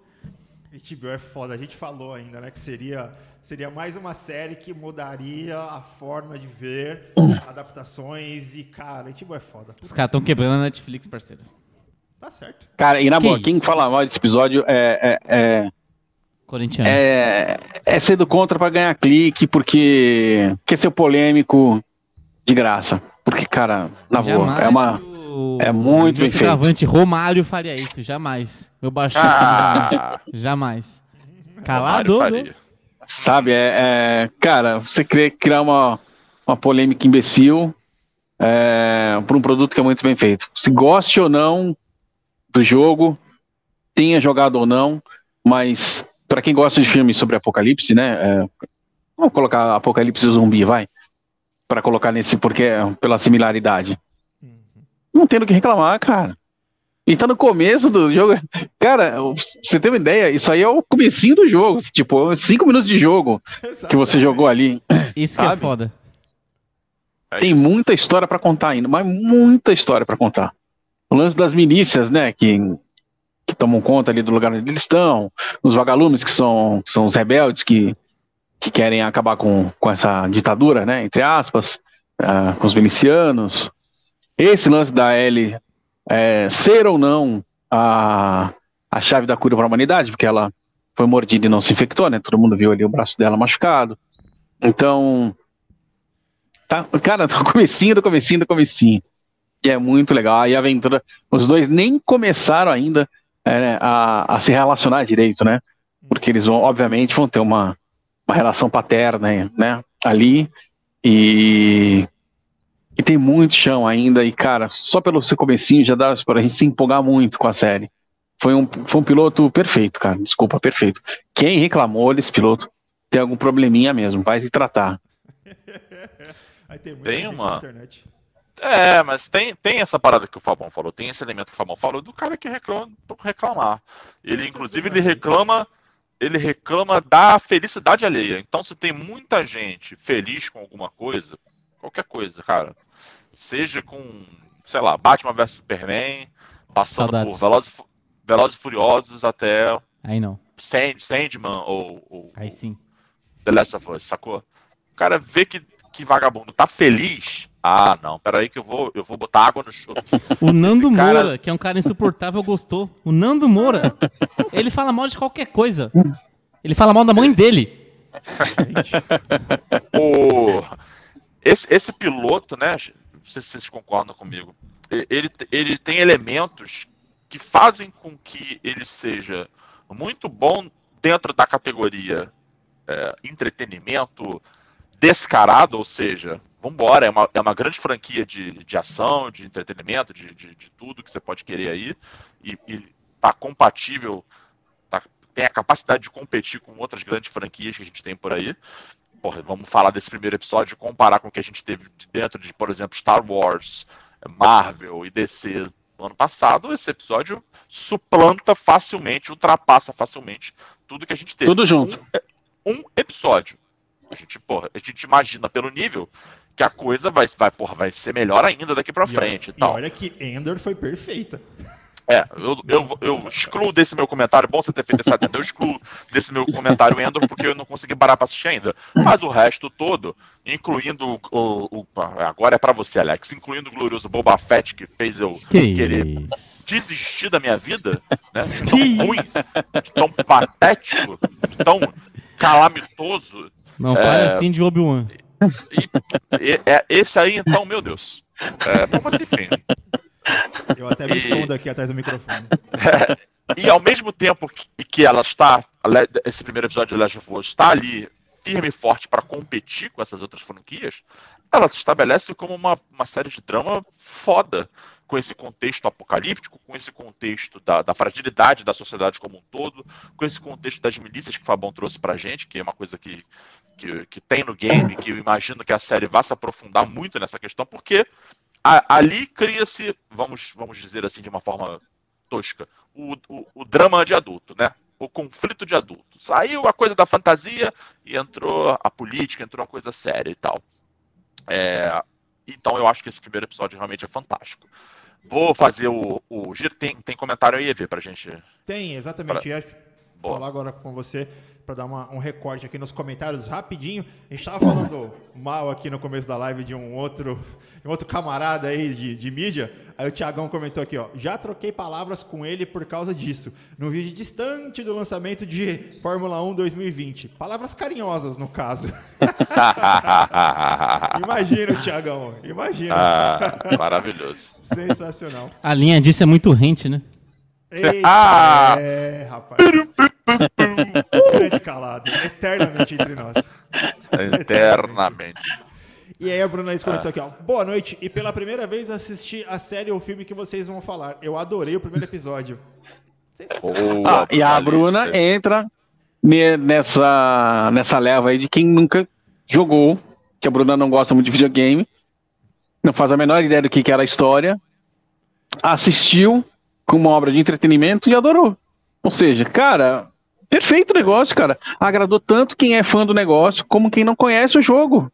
HBO é foda. A gente falou ainda, né? Que seria, seria mais uma série que mudaria a forma de ver adaptações. E, cara, HBO é foda. Os caras tão quebrando a Netflix, parceiro. Tá certo. Cara, e na Que boa, isso? quem fala mal desse episódio é, é, é, Corintiano. é, é ser do contra pra ganhar clique, porque quer ser polêmico de graça. Porque, cara, na boa, é uma. O- é muito o centroavante Romário faria isso, jamais. Meu baixinho. Ah, jamais. Calado. Sabe, é, é- cara, você querer criar uma, uma polêmica imbecil é, por um produto que é muito bem feito. Se goste ou não do jogo, tenha jogado ou não, mas para quem gosta de filmes sobre apocalipse, né? é, vamos colocar apocalipse zumbi, vai, para colocar nesse porque é pela similaridade. Não tem do que reclamar, cara. E tá no começo do jogo. Cara, pra você tem uma ideia, isso aí é o comecinho do jogo. Tipo, cinco minutos de jogo que você jogou ali. Isso que é Sabe? foda. É Tem muita história pra contar ainda, mas muita história pra contar. O lance das milícias, né, que, que tomam conta ali do lugar onde eles estão, os vagalumes que são, que são os rebeldes que, que querem acabar com, com essa ditadura, né, entre aspas, ah, com os milicianos. Esse lance da Ellie é, ser ou não a, a chave da cura para a humanidade, porque ela foi mordida e não se infectou, né? Todo mundo viu ali o braço dela machucado. Então, tá, cara, tá comecinho do comecinho do comecinho. E é muito legal. E a aventura, os dois nem começaram ainda é, a, a se relacionar direito, né? Porque eles vão, obviamente, vão ter uma, uma relação paterna, né? Ali. E, e tem muito chão ainda. E, cara, só pelo seu comecinho já dá para a gente se empolgar muito com a série. Foi um, foi um piloto perfeito, cara. Desculpa, perfeito. Quem reclamou desse piloto tem algum probleminha mesmo. Vai se tratar. tem, tem uma. É, mas tem, tem essa parada que o Fabão falou, tem esse elemento que o Fabão falou do cara que reclama por reclamar. Ele, inclusive, ele reclama ele reclama da felicidade alheia. Então, se tem muita gente feliz com alguma coisa, qualquer coisa, cara, seja com, sei lá, Batman vs Superman, passando Saudades. por Velozes, Velozes e Furiosos até Aí não. Sand, Sandman ou, ou Aí sim. The Last of Us, sacou? O cara vê que, que vagabundo tá feliz. Ah, não, peraí que eu vou, eu vou botar água no chão. O Nando cara... Moura, que é um cara insuportável, gostou. O Nando Moura, ele fala mal de qualquer coisa. Ele fala mal da mãe dele. o... esse, esse piloto, né? Não sei se vocês concordam comigo. Ele, ele tem elementos que fazem com que ele seja muito bom dentro da categoria é, entretenimento descarado, ou seja, vambora, é uma, é uma grande franquia de, de ação, de entretenimento, de, de, de tudo que você pode querer aí, e, e tá compatível, tá, tem a capacidade de competir com outras grandes franquias que a gente tem por aí. Porra, vamos falar desse primeiro episódio, comparar com o que a gente teve dentro de, por exemplo, Star Wars, Marvel e DC no ano passado, esse episódio suplanta facilmente, ultrapassa facilmente tudo que a gente teve. Tudo junto. Um, um episódio. A gente, porra, a gente imagina pelo nível que a coisa vai, vai, porra, vai ser melhor ainda daqui pra frente. E, e, tal. e olha que Ender foi perfeita. É, eu, eu, eu excluo desse meu comentário, bom você ter feito esse atento, eu excluo desse meu comentário Endor porque eu não consegui parar pra assistir ainda. Mas o resto todo, incluindo o. o agora é pra você, Alex, incluindo o glorioso Boba Fett que fez eu que querer isso? desistir da minha vida, né? Tão ruim, tão patético, tão calamitoso. Não fale é... assim de Obi-Wan. E, e, é, esse aí, então, meu Deus. É, mas enfim. Eu até me escondo aqui atrás do microfone. e ao mesmo tempo que, que ela está, esse primeiro episódio de Last of Us está ali firme e forte para competir com essas outras franquias, ela se estabelece como uma, uma série de drama foda, com esse contexto apocalíptico, com esse contexto da, da, fragilidade da sociedade como um todo, com esse contexto das milícias que o Fabão trouxe pra gente, que é uma coisa que, que, que tem no game, que eu imagino que a série vá se aprofundar muito nessa questão, porque a, ali cria-se, vamos, vamos dizer assim de uma forma tosca, o, o, o, drama de adulto, né? O conflito de adulto. Saiu a coisa da fantasia e entrou a política, entrou a coisa séria e tal. É, então eu acho que esse primeiro episódio realmente é fantástico. Vou fazer o, o giro. Tem, tem comentário aí, EV, pra gente. Tem, exatamente. Pra... Ia falar agora com você para dar uma, um recorte aqui nos comentários rapidinho. A gente estava falando mal aqui no começo da live de um outro, um outro camarada aí de, de mídia. Aí o Tiagão comentou aqui, ó. Já troquei palavras com ele por causa disso. No vídeo distante do lançamento de Fórmula 1 2020. Palavras carinhosas, no caso. imagina, Tiagão. Imagina. Ah, maravilhoso. Sensacional. A linha disso é muito rente, né? Eita, ah! é, rapaz. Grande calado. Eternamente entre nós. Eternamente. E aí a Bruna Liz comentou ah. aqui, ó. Boa noite. E pela primeira vez assisti a série ou filme que vocês vão falar. Eu adorei o primeiro episódio. Ah, e a Bruna entra nessa, nessa leva aí de quem nunca jogou, que a Bruna não gosta muito de videogame, não faz a menor ideia do que, que era a história, assistiu com uma obra de entretenimento e adorou. Ou seja, cara, perfeito negócio, cara. Agradou tanto quem é fã do negócio como quem não conhece o jogo.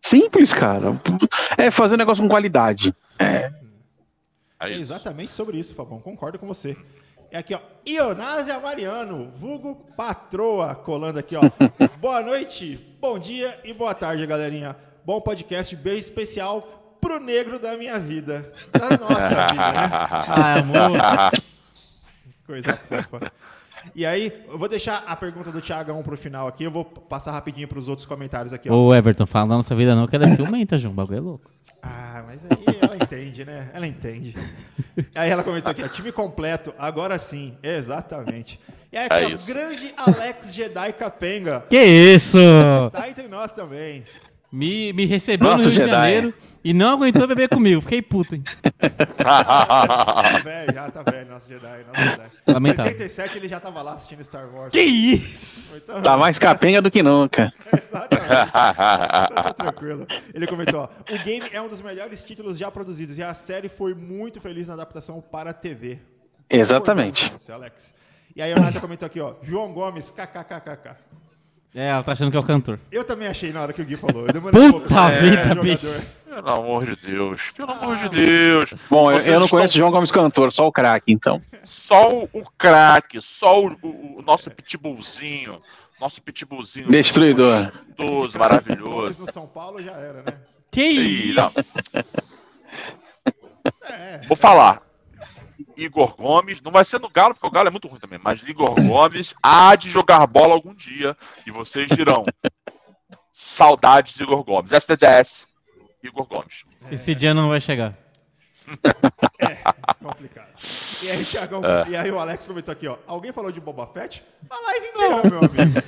Simples, cara. É fazer um negócio com qualidade. É. É exatamente sobre isso, Fabão. Concordo com você. É aqui, ó. Ionásia Mariano, vulgo patroa, colando aqui, ó. boa noite, bom dia e boa tarde, galerinha. Bom podcast bem especial pro negro da minha vida. Da nossa vida, né? Ah, amor. Coisa fofa. E aí, eu vou deixar a pergunta do Thiagão pro final aqui, eu vou passar rapidinho pros outros comentários aqui. Ó. Ô, Everton, fala da nossa vida não, que ela é ciumenta, João. O bagulho é louco. Ah, mas aí ela entende, né? Ela entende. aí ela comentou aqui, ó, time completo, agora sim, exatamente. E aí, aqui, é ó, grande Alex Jedi Capenga. Que isso? Está entre nós também. Me, me recebeu Nossa, no Rio Jedi. de Janeiro e não aguentou beber comigo. Fiquei puto, hein? tá velho, já tá velho, nosso Jedi, nosso Jedi. Lamentável. Em 77 ele já tava lá assistindo Star Wars. Que isso? Então, tá mais capenga do que nunca. Exatamente. então, tá tranquilo. Ele comentou, ó, o game é um dos melhores títulos já produzidos e a série foi muito feliz na adaptação para a TV. Exatamente. Você, Alex. E aí o Nádia comentou aqui, ó, João Gomes, kkkk. É, ela tá achando que é o cantor. Eu também achei na hora que o Gui falou. Eu Puta um pouco, vida, é, bicho. Pelo amor de Deus, pelo amor de Deus. Bom, eu, eu não estão... conheço João Gomes cantor, só o craque, então. Só o, o craque, só o, o, o, nosso pitbullzinho, nosso pitbullzinho. Destruidor. Maravilhoso, maravilhoso. no São Paulo já era, né? Que isso? É. Vou falar. Igor Gomes, não vai ser no Galo, porque o Galo é muito ruim também, mas Igor Gomes há de jogar bola algum dia e vocês dirão saudades de Igor Gomes. STDS, Igor Gomes. Esse dia não vai chegar. É, complicado. E aí, Thiagão, é. e aí o Alex comentou aqui, ó. Alguém falou de Boba Fett? A live inteira, meu amigo.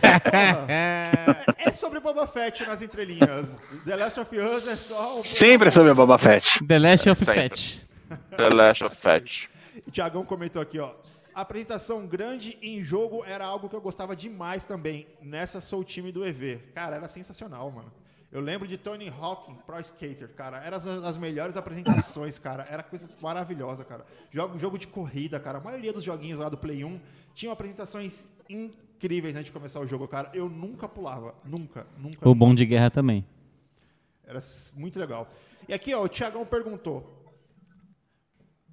é, é sobre Boba Fett nas entrelinhas. The Last of Us é só. Sempre é sobre Boba Fett. The Last of Fett. The Last of Fett. O Tiagão comentou aqui, ó. A apresentação grande em jogo era algo que eu gostava demais também. Nessa sou o time do EV. Cara, era sensacional, mano. Eu lembro de Tony Hawk Pro Skater, cara. Era as, as melhores apresentações, cara. Era coisa maravilhosa, cara. Jogo, jogo de corrida, cara. A maioria dos joguinhos lá do Play 1 tinham apresentações incríveis antes de começar o jogo, cara. Eu nunca pulava. Nunca, nunca. O bom de guerra também. Era muito legal. E aqui, ó, o Tiagão perguntou: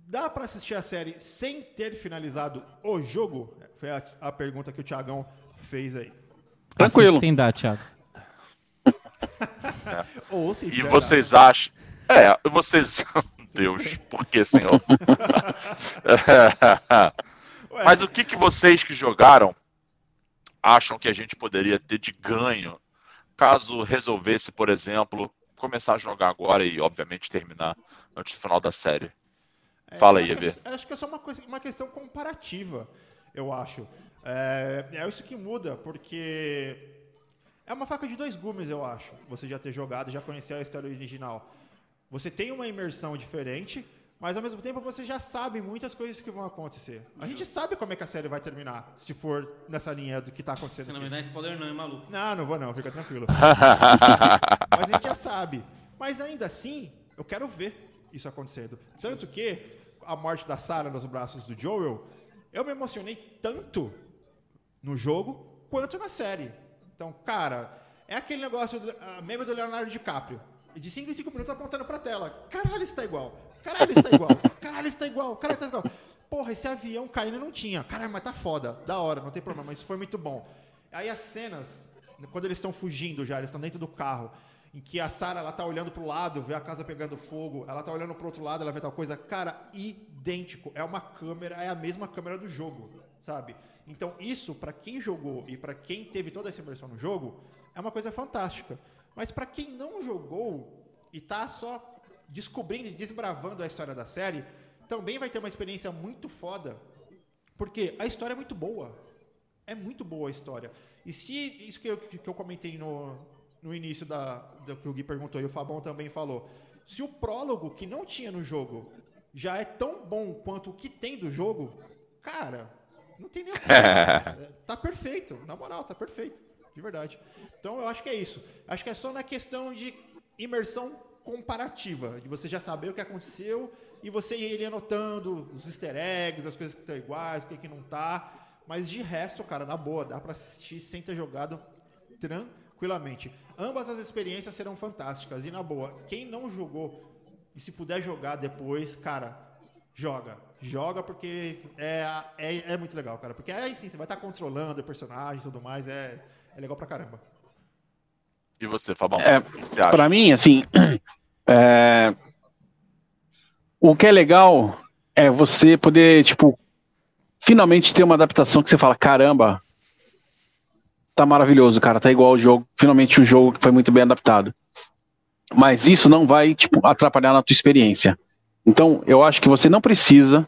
Dá para assistir a série sem ter finalizado o jogo? Foi a, a pergunta que o Tiagão fez aí. Tranquilo. Sem dar, Thiago. É. Ou se e vocês acham. É, vocês. Deus, por que, senhor? Mas o que, que vocês que jogaram acham que a gente poderia ter de ganho caso resolvesse, por exemplo, começar a jogar agora e, obviamente, terminar antes do final da série? É, Fala aí, Evê. Acho que é só uma, coisa, uma questão comparativa, eu acho. É, é isso que muda, porque é uma faca de dois gumes, eu acho. Você já ter jogado, já conhecer a história original. Você tem uma imersão diferente, mas ao mesmo tempo você já sabe muitas coisas que vão acontecer. A gente sabe como é que a série vai terminar, se for nessa linha do que está acontecendo. Você não me dá spoiler não, é maluco. Não, não vou não, fica tranquilo. mas a gente já sabe. Mas ainda assim, eu quero ver isso acontecendo. Tanto que a morte da Sarah nos braços do Joel, eu me emocionei tanto no jogo quanto na série. Então, cara, é aquele negócio, do, uh, meme do Leonardo DiCaprio. De 5 em 5 minutos apontando pra tela. Caralho, está igual. Caralho, está igual. Caralho, está igual. Caralho, está igual. Porra, esse avião caindo não tinha. Caralho, mas tá foda. Da hora, não tem problema. Isso foi muito bom. Aí as cenas, quando eles estão fugindo já, eles estão dentro do carro em que a Sarah ela tá olhando pro lado, vê a casa pegando fogo, ela tá olhando pro outro lado, ela vê tal coisa, cara, idêntico. É uma câmera, é a mesma câmera do jogo, sabe? Então isso para quem jogou e para quem teve toda essa imersão no jogo, é uma coisa fantástica. Mas para quem não jogou e tá só descobrindo e desbravando a história da série, também vai ter uma experiência muito foda, porque a história é muito boa. É muito boa a história. E se isso que eu, que eu comentei no, no início da, do que o Gui perguntou e o Fabão também falou. Se o prólogo que não tinha no jogo já é tão bom quanto o que tem do jogo, cara, não tem nem o que é, Tá perfeito, na moral, tá perfeito, de verdade. Então eu acho que é isso. Acho que é só na questão de imersão comparativa, de você já saber o que aconteceu e você ir anotando os easter eggs, as coisas que estão iguais, o que, que não tá. Mas de resto, cara, na boa, dá para assistir sem ter jogado tranquilo tranquilamente. Ambas as experiências serão fantásticas. E na boa, quem não jogou e se puder jogar depois, cara, joga. Joga porque é, é, é muito legal, cara. Porque aí sim, você vai estar controlando o personagem e tudo mais. É, é legal pra caramba. E você, Fabão? É, você pra mim, assim. É, o que é legal é você poder, tipo, finalmente ter uma adaptação que você fala: caramba, tá maravilhoso, cara, tá igual o jogo, finalmente um jogo que foi muito bem adaptado. Mas isso não vai, tipo, atrapalhar na tua experiência. Então, eu acho que você não precisa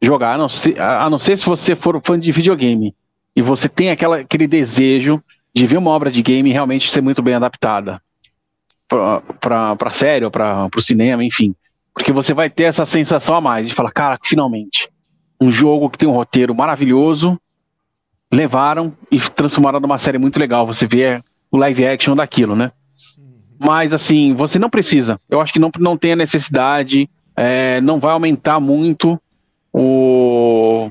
jogar, a não ser, a não ser se você for fã de videogame e você tem aquela, aquele desejo de ver uma obra de game realmente ser muito bem adaptada para série ou para o cinema, enfim. Porque você vai ter essa sensação a mais de falar, cara, finalmente, um jogo que tem um roteiro maravilhoso, levaram e transformaram numa série muito legal. Você vê o live action daquilo, né? Mas assim, você não precisa. Eu acho que não, não tem a necessidade, é, não vai aumentar muito o,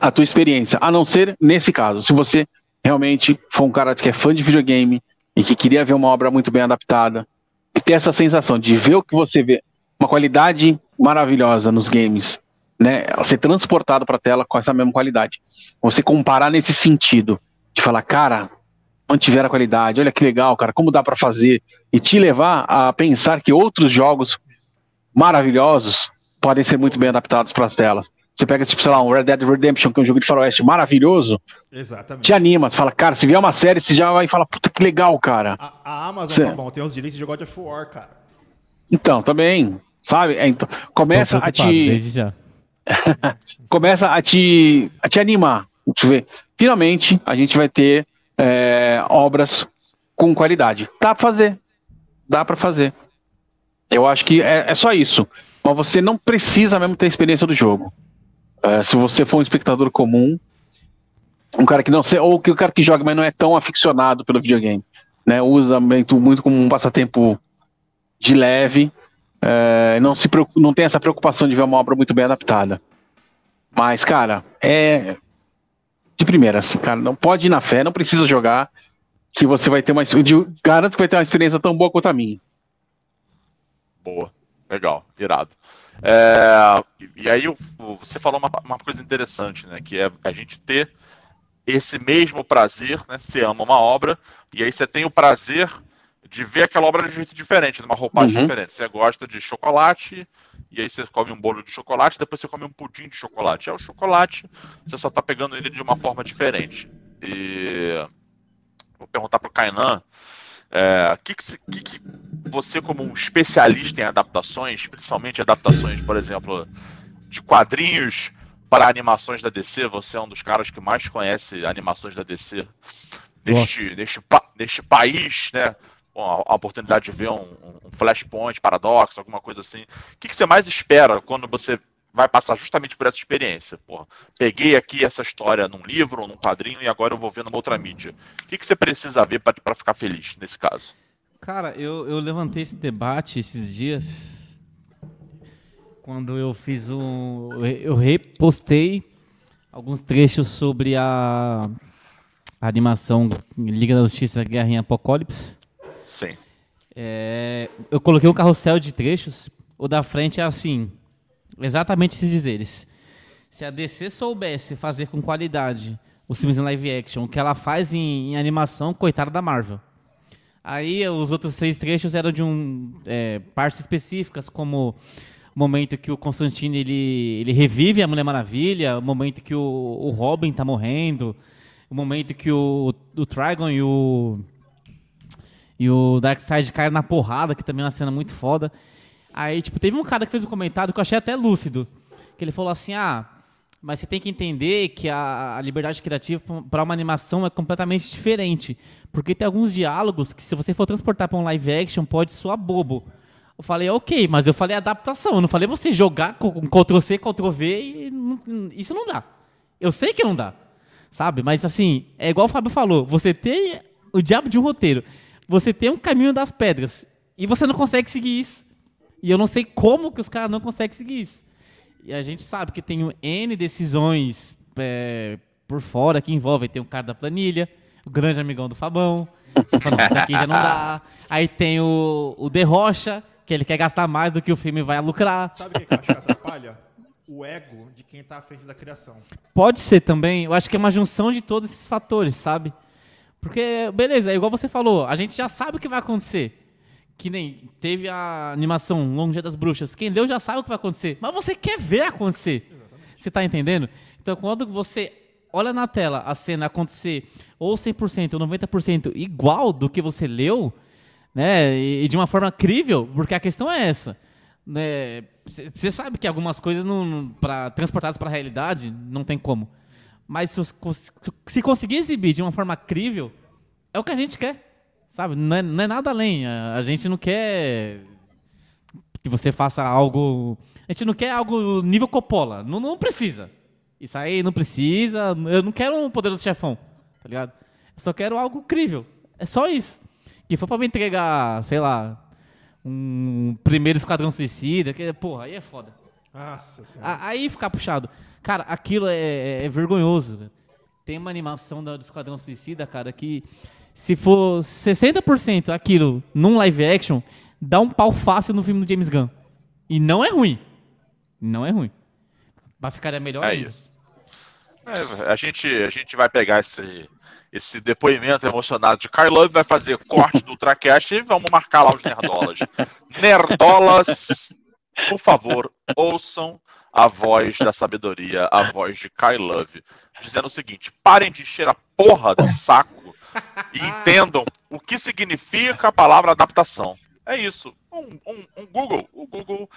a tua experiência, a não ser nesse caso. Se você realmente for um cara que é fã de videogame e que queria ver uma obra muito bem adaptada, e ter essa sensação de ver o que você vê, uma qualidade maravilhosa nos games, né? Ser transportado para a tela com essa mesma qualidade. Você comparar nesse sentido, de falar, cara, mantiver a qualidade, olha que legal, cara, como dá para fazer, e te levar a pensar que outros jogos maravilhosos podem ser muito bem adaptados para as telas. Você pega, tipo, sei lá, um Red Dead Redemption, que é um jogo de faroeste maravilhoso. Exatamente. Te anima, você fala, cara, se vier uma série, você já vai falar, puta que legal, cara. A, a Amazon, tá bom, tem os direitos de God of War, cara. Então, também, sabe? É, então, começa a te. Desde já. começa a te, a te animar. Deixa eu ver. Finalmente, a gente vai ter é, obras com qualidade. Dá pra fazer. Dá pra fazer. Eu acho que é, é só isso. Mas você não precisa mesmo ter experiência do jogo. É, se você for um espectador comum, um cara que não sei, ou que o cara que joga, mas não é tão aficionado pelo videogame, né? Usa muito, muito como um passatempo de leve, é, não se não tem essa preocupação de ver uma obra muito bem adaptada. Mas, cara, é de primeira, assim, cara, não pode ir na fé, não precisa jogar, que você vai ter uma, garanto que vai ter uma experiência tão boa quanto a minha. Boa. Legal, irado. É, e aí você falou uma, uma, coisa interessante, né? Que é a gente ter esse mesmo prazer, né? Você ama uma obra, e aí você tem o prazer de ver aquela obra de jeito diferente, numa roupagem uhum. diferente. Você gosta de chocolate, e aí você come um bolo de chocolate, depois você come um pudim de chocolate. É o chocolate, você só está pegando ele de uma forma diferente. E vou perguntar para o Kainan é, que, que, que, você, como um especialista em adaptações, principalmente adaptações, por exemplo, de quadrinhos para animações da DC, você é um dos caras que mais conhece animações da DC neste, neste, neste país, né? Bom, a, oportunidade de ver um, um Flashpoint, Paradox, alguma coisa assim. O que, que você mais espera quando você vai passar justamente por essa experiência. Porra, peguei aqui essa história num livro ou num quadrinho e agora eu vou ver numa outra mídia. O que, que você precisa ver para ficar feliz nesse caso? Cara, eu, eu levantei esse debate esses dias quando eu fiz um. Eu repostei alguns trechos sobre a, a animação Liga da Justiça Guerra em Apocalipse. Sim. É, eu coloquei um carrossel de trechos. O da frente é assim exatamente esses dizeres. Se a DC soubesse fazer com qualidade os filmes em live action, o que ela faz em, em animação, coitada da Marvel. Aí os outros três trechos eram de um é, partes específicas, como o momento que o Constantine ele, ele revive a Mulher Maravilha, o momento que o, o Robin está morrendo, o momento que o, o Trigon e o e o Darkseid caem na porrada, que também é uma cena muito foda. Aí, tipo, teve um cara que fez um comentário que eu achei até lúcido. Que ele falou assim: ah, mas você tem que entender que a, a liberdade criativa para uma animação é completamente diferente. Porque tem alguns diálogos que, se você for transportar para um live action, pode soar bobo. Eu falei, ok, mas eu falei adaptação. Eu não falei você jogar com Ctrl-C, Ctrl-V e não, isso não dá. Eu sei que não dá. Sabe? Mas assim, é igual o Fábio falou: você tem o diabo de um roteiro, você tem um caminho das pedras e você não consegue seguir isso. E eu não sei como que os caras não conseguem seguir isso. E a gente sabe que tem N decisões é, por fora que envolvem. Tem o cara da planilha, o grande amigão do Fabão. Falando, isso aqui já não dá. Aí tem o, o De Rocha, que ele quer gastar mais do que o filme vai lucrar. Sabe o que eu acho que atrapalha? O ego de quem está à frente da criação. Pode ser também. Eu acho que é uma junção de todos esses fatores, sabe? Porque, beleza, é igual você falou, a gente já sabe o que vai acontecer que nem teve a animação Longe das Bruxas. Quem deu já sabe o que vai acontecer, mas você quer ver acontecer. Exatamente. Você está entendendo? Então, quando você olha na tela a cena acontecer ou 100% ou 90% igual do que você leu, né, e de uma forma crível, porque a questão é essa. né, você sabe que algumas coisas não, para transportadas para a realidade não tem como. Mas se, se, conseguir exibir de uma forma crível, é o que a gente quer, sabe? Não é, não é nada além. A, a, gente não quer que você faça algo. A gente não quer algo nível Coppola. Não, não precisa. Isso aí não precisa. Eu não quero um poderoso chefão, tá ligado? Eu só quero algo crível. É só isso. Que for para me entregar, sei lá, um primeiro Esquadrão Suicida, que, porra, aí é foda. Nossa senhora. Aí ficar puxado. Cara, aquilo é, é, é vergonhoso. Tem uma animação do Esquadrão Suicida, cara, que se for 60% aquilo num live action, dá um pau fácil no filme do James Gunn. E não é ruim. Não é ruim. Mas ficaria melhor é ainda. Isso. É, a, gente, a gente vai pegar esse, esse depoimento emocionado de Love, vai fazer corte do Ultracast e vamos marcar lá os nerdolas. Nerdolas, por favor, ouçam a voz da sabedoria, a voz de Kyle Love, dizendo o seguinte: parem de encher a porra do saco e entendam o que significa a palavra adaptação. É isso. Um, um, um Google. O Google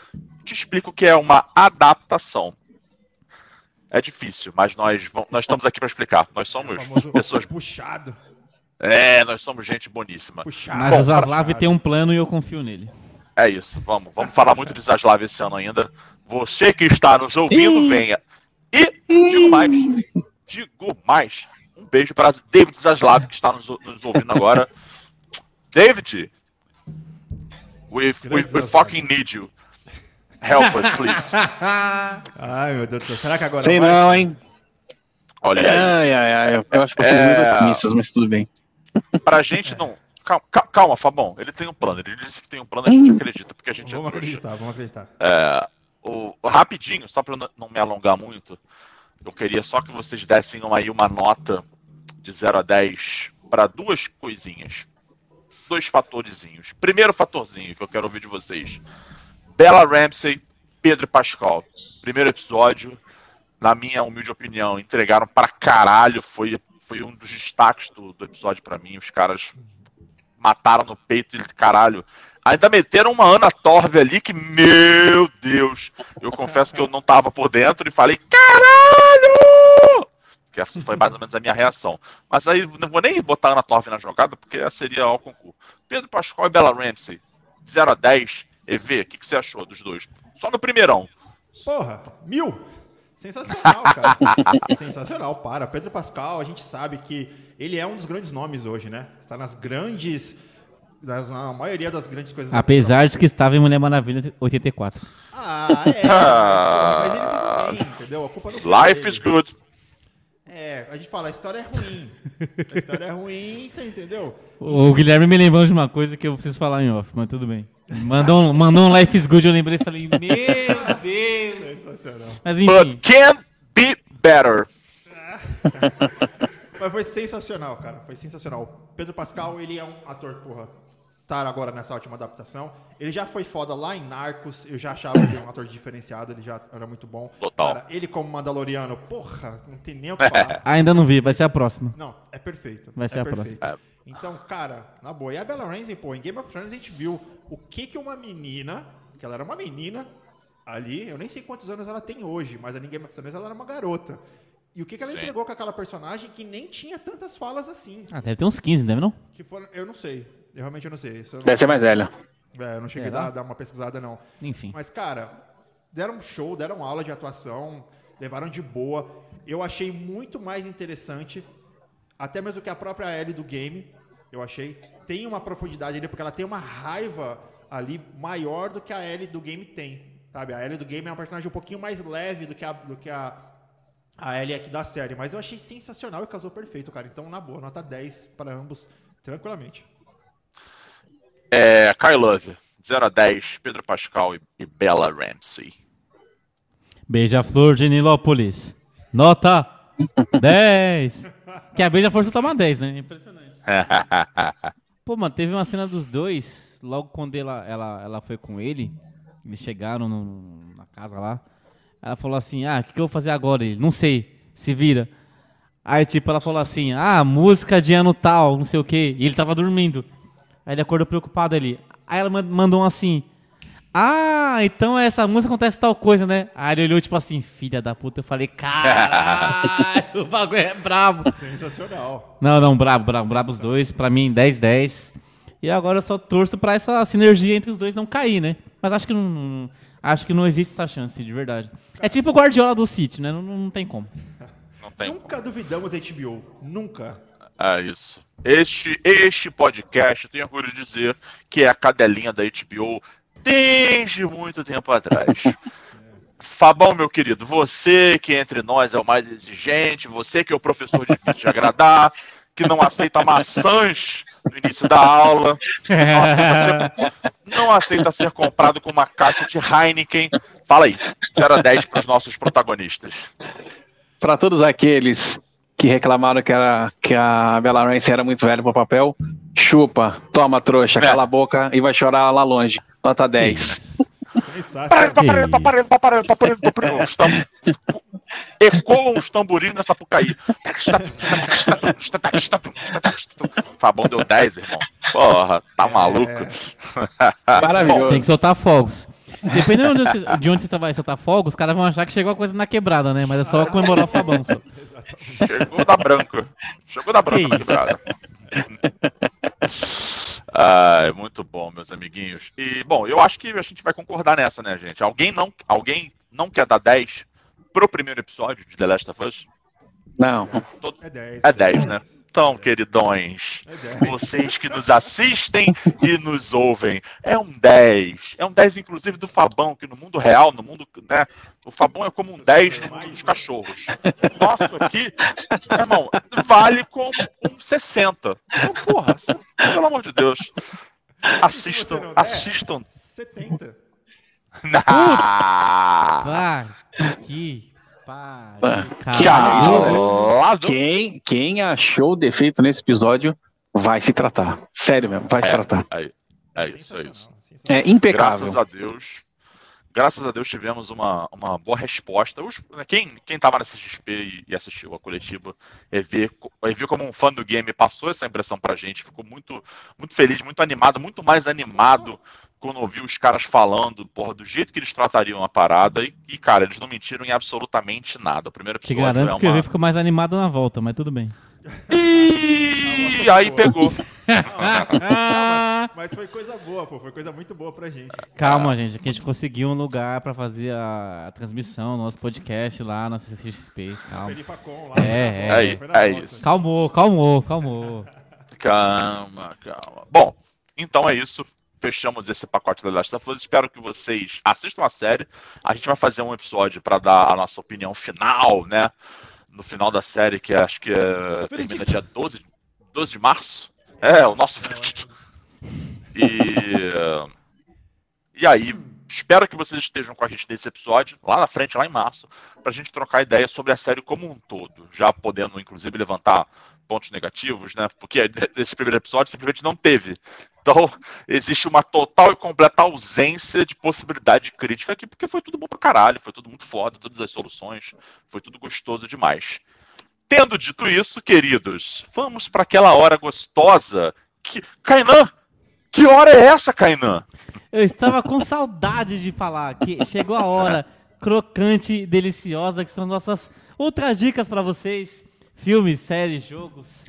te explica o que é uma adaptação. É difícil, mas nós, nós estamos aqui para explicar. Nós somos é pessoas. Puxado. É, nós somos gente boníssima. Puxado. Mas o Zaslav tem um plano e eu confio nele. É isso, vamos. Vamos falar muito de Zaslav esse ano ainda. Você que está nos ouvindo, venha. E digo mais, digo mais. Um beijo para David Zaslav, que está nos, nos ouvindo agora. David, we, we, we fucking need you. Help us, please. ai, meu Deus do céu. Será que agora Sei vai? não, hein? Olha aí. Ai, ai, ai. Eu acho que vocês é... muito otimistas, mas tudo bem. Pra gente não. Calma, calma, Fabão. Ele tem um plano. Ele disse que tem um plano, a gente acredita, porque a gente vamos é acreditar, vamos acreditar. É, o, rapidinho, só para não me alongar muito, eu queria só que vocês dessem uma, aí uma nota de 0 a 10 para duas coisinhas. Dois fatorzinhos. Primeiro fatorzinho que eu quero ouvir de vocês. Bella Ramsey, Pedro Pascal. Primeiro episódio, na minha humilde opinião, entregaram para caralho. Foi, foi um dos destaques do, do episódio para mim. Os caras mataram no peito e caralho. Ainda meteram uma Ana Torve ali que, meu Deus, eu confesso que eu não tava por dentro e falei, caralho! Que essa foi mais ou menos a minha reação. Mas aí não vou nem botar Ana Torve na jogada, porque seria ao concurso. Pedro Pascal e Bella Ramsey, 0 a 10, EV, o que, que você achou dos dois? Só no primeirão. Porra, mil! Sensacional, cara. Sensacional, para. Pedro Pascal, a gente sabe que ele é um dos grandes nomes hoje, né? Está nas grandes. Das, na maioria das grandes coisas. Apesar de que estava em Mulher Maravilha 84. Ah, é. mas, ele teve bem, entendeu? A culpa não foi Life dele. is good. É, a gente fala, a história é ruim. A história é ruim, você entendeu? O Guilherme me lembrou de uma coisa que eu preciso falar em off, mas tudo bem. Mandou um, mandou um Life is Good, eu lembrei e falei, meu Deus! Sensacional. Mas enfim. But can be better. Mas foi sensacional, cara. Foi sensacional. Pedro Pascal, ele é um ator, porra, tá agora nessa última adaptação. Ele já foi foda lá em Narcos, eu já achava ele um ator diferenciado, ele já era muito bom. Total. Cara, ele como Mandaloriano, porra, não tem nem o que falar. Ainda não vi, vai ser a próxima. Não, é perfeito. Vai ser é a perfeito. próxima. Então, cara, na boa. E a Bella Ramsey, pô, em Game of Thrones a gente viu o que que uma menina, que ela era uma menina ali, eu nem sei quantos anos ela tem hoje, mas ali em Game of Thrones ela era uma garota. E o que, que ela Sim. entregou com aquela personagem que nem tinha tantas falas assim. Ah, deve ter uns 15, deve não? Que foram, eu não sei. Eu realmente não sei. Não deve ser mais velha. É, eu não cheguei é, a dar, dar, uma pesquisada, não. Enfim. Mas, cara, deram um show, deram aula de atuação, levaram de boa. Eu achei muito mais interessante, até mesmo que a própria Ellie do game, eu achei. Tem uma profundidade ali, porque ela tem uma raiva ali maior do que a Ellie do game tem. Sabe? A Ellie do game é uma personagem um pouquinho mais leve do que a, do que a, a Ellie aqui da série. Mas eu achei sensacional e casou perfeito, cara. Então, na boa, nota 10 para ambos, tranquilamente. É, Kyle Love, 0 a 10, Pedro Pascal e, e Bella Ramsey. Beija-flor de Nilópolis. Nota 10. Que a Beija-flor só toma 10, né? Impressionante. Pô, mano, teve uma cena dos dois, logo quando ela, ela, ela foi com ele, eles chegaram no, na casa lá. Ela falou assim: Ah, o que, que eu vou fazer agora? Ele, não sei, se vira. Aí, tipo, ela falou assim: Ah, música de ano tal, não sei o quê. E ele tava dormindo. Aí ele acordou preocupado ali. Aí ela mandou um assim: Ah, então essa música acontece tal coisa, né? Aí ele olhou tipo assim, filha da puta. Eu falei, caralho, o bagulho é brabo. Sensacional. Não, não, brabo, brabo, brabo os dois. Pra mim, 10-10. E agora eu só torço pra essa sinergia entre os dois não cair, né? Mas acho que não, acho que não existe essa chance, de verdade. É tipo o Guardiola do City, né? Não, não tem como. Não tem. Nunca duvidamos da HBO. Nunca. É isso. Este, este podcast, eu tenho orgulho de dizer que é a cadelinha da HBO desde muito tempo atrás. Fabão, meu querido, você que entre nós é o mais exigente, você que é o professor de agradar, que não aceita maçãs no início da aula, não aceita ser, não aceita ser comprado com uma caixa de Heineken. Fala aí, 0 a 10 para os nossos protagonistas. Para todos aqueles que reclamaram que, era, que a Bella Ramsey era muito velha pro papel, chupa, toma trouxa, É. cala a boca e vai chorar lá longe. Nota 10. Sensacional. Paparelho, paparelho, paparelho, paparelho, paparelho. Os tam- Ecoam os tamborins nessa Sapucaí. Fabão deu 10, irmão. Porra, tá maluco? Maravilhoso. Tem que soltar fogos. Dependendo de onde você, de onde você vai soltar fogos, os caras vão achar que chegou a coisa na quebrada, né? Mas é só comemorar o Fabão. Só. Chegou da branca. Chegou da branca na quebrada. Ai, muito bom, meus amiguinhos. E, bom, eu acho que a gente vai concordar nessa, né, gente? Alguém não, alguém não quer dar 10 pro primeiro episódio de The Last of Us? Não. É 10. É 10, né? Então, queridões, 10. vocês que nos assistem e nos ouvem, é um 10. É um 10, inclusive, do Fabão, que no mundo real, no mundo, né? O Fabão é como um 10 no mundo dos cachorros. O nosso aqui, meu irmão, vale como um 60. Então, porra, pelo amor de Deus. Assistam, der? assistam. 70. Ah, Ah, que pariu, que cara. Quem, quem achou defeito nesse episódio vai se tratar. Sério mesmo, vai se tratar. É, é isso, é isso. É impecável. Graças a Deus. Graças a Deus tivemos uma, uma boa resposta. Os- quem, quem tava nesse XP e, e assistiu a coletiva e viu, e viu como um fã do game passou essa impressão pra gente, ficou muito, muito feliz, muito animado, muito mais animado quando ouviu os caras falando, porra, do jeito que eles tratariam a parada. E, e, cara, eles não mentiram em absolutamente nada. O primeiro Te episódio garanto é que eu uma... ficou mais animado na volta, mas tudo bem. E aí pegou. Ah, Mas foi coisa boa, pô. Foi coisa muito boa pra gente. calma, gente, que a gente conseguiu um lugar pra fazer a, a transmissão, nosso podcast lá na CCXP. Calma. Lá. É, foi na é. na É volta. isso. Calmou, calmou, calmou. Calma, calma. Bom, então é isso. Fechamos esse pacote da Last of Us. Espero que vocês assistam a série. A gente vai fazer um episódio para dar a nossa opinião final, né? No final da série, que acho que é, termina dia 12, 12 de março. É, o nosso. E, e aí, espero que vocês estejam com a gente nesse episódio, lá na frente, lá em março, pra gente trocar ideia sobre a série como um todo. Já podendo, inclusive, levantar pontos negativos, né? Porque nesse primeiro episódio simplesmente não teve. Então, existe uma total e completa ausência de possibilidade de crítica aqui, porque foi tudo bom pra caralho, foi tudo muito foda, todas as soluções, foi tudo gostoso demais. Tendo dito isso, queridos, vamos para aquela hora gostosa que. Kainan! Que hora é essa, Kainan? Eu estava com saudade de falar que chegou a hora crocante deliciosa, que são nossas outras dicas pra vocês. Filmes, séries, jogos,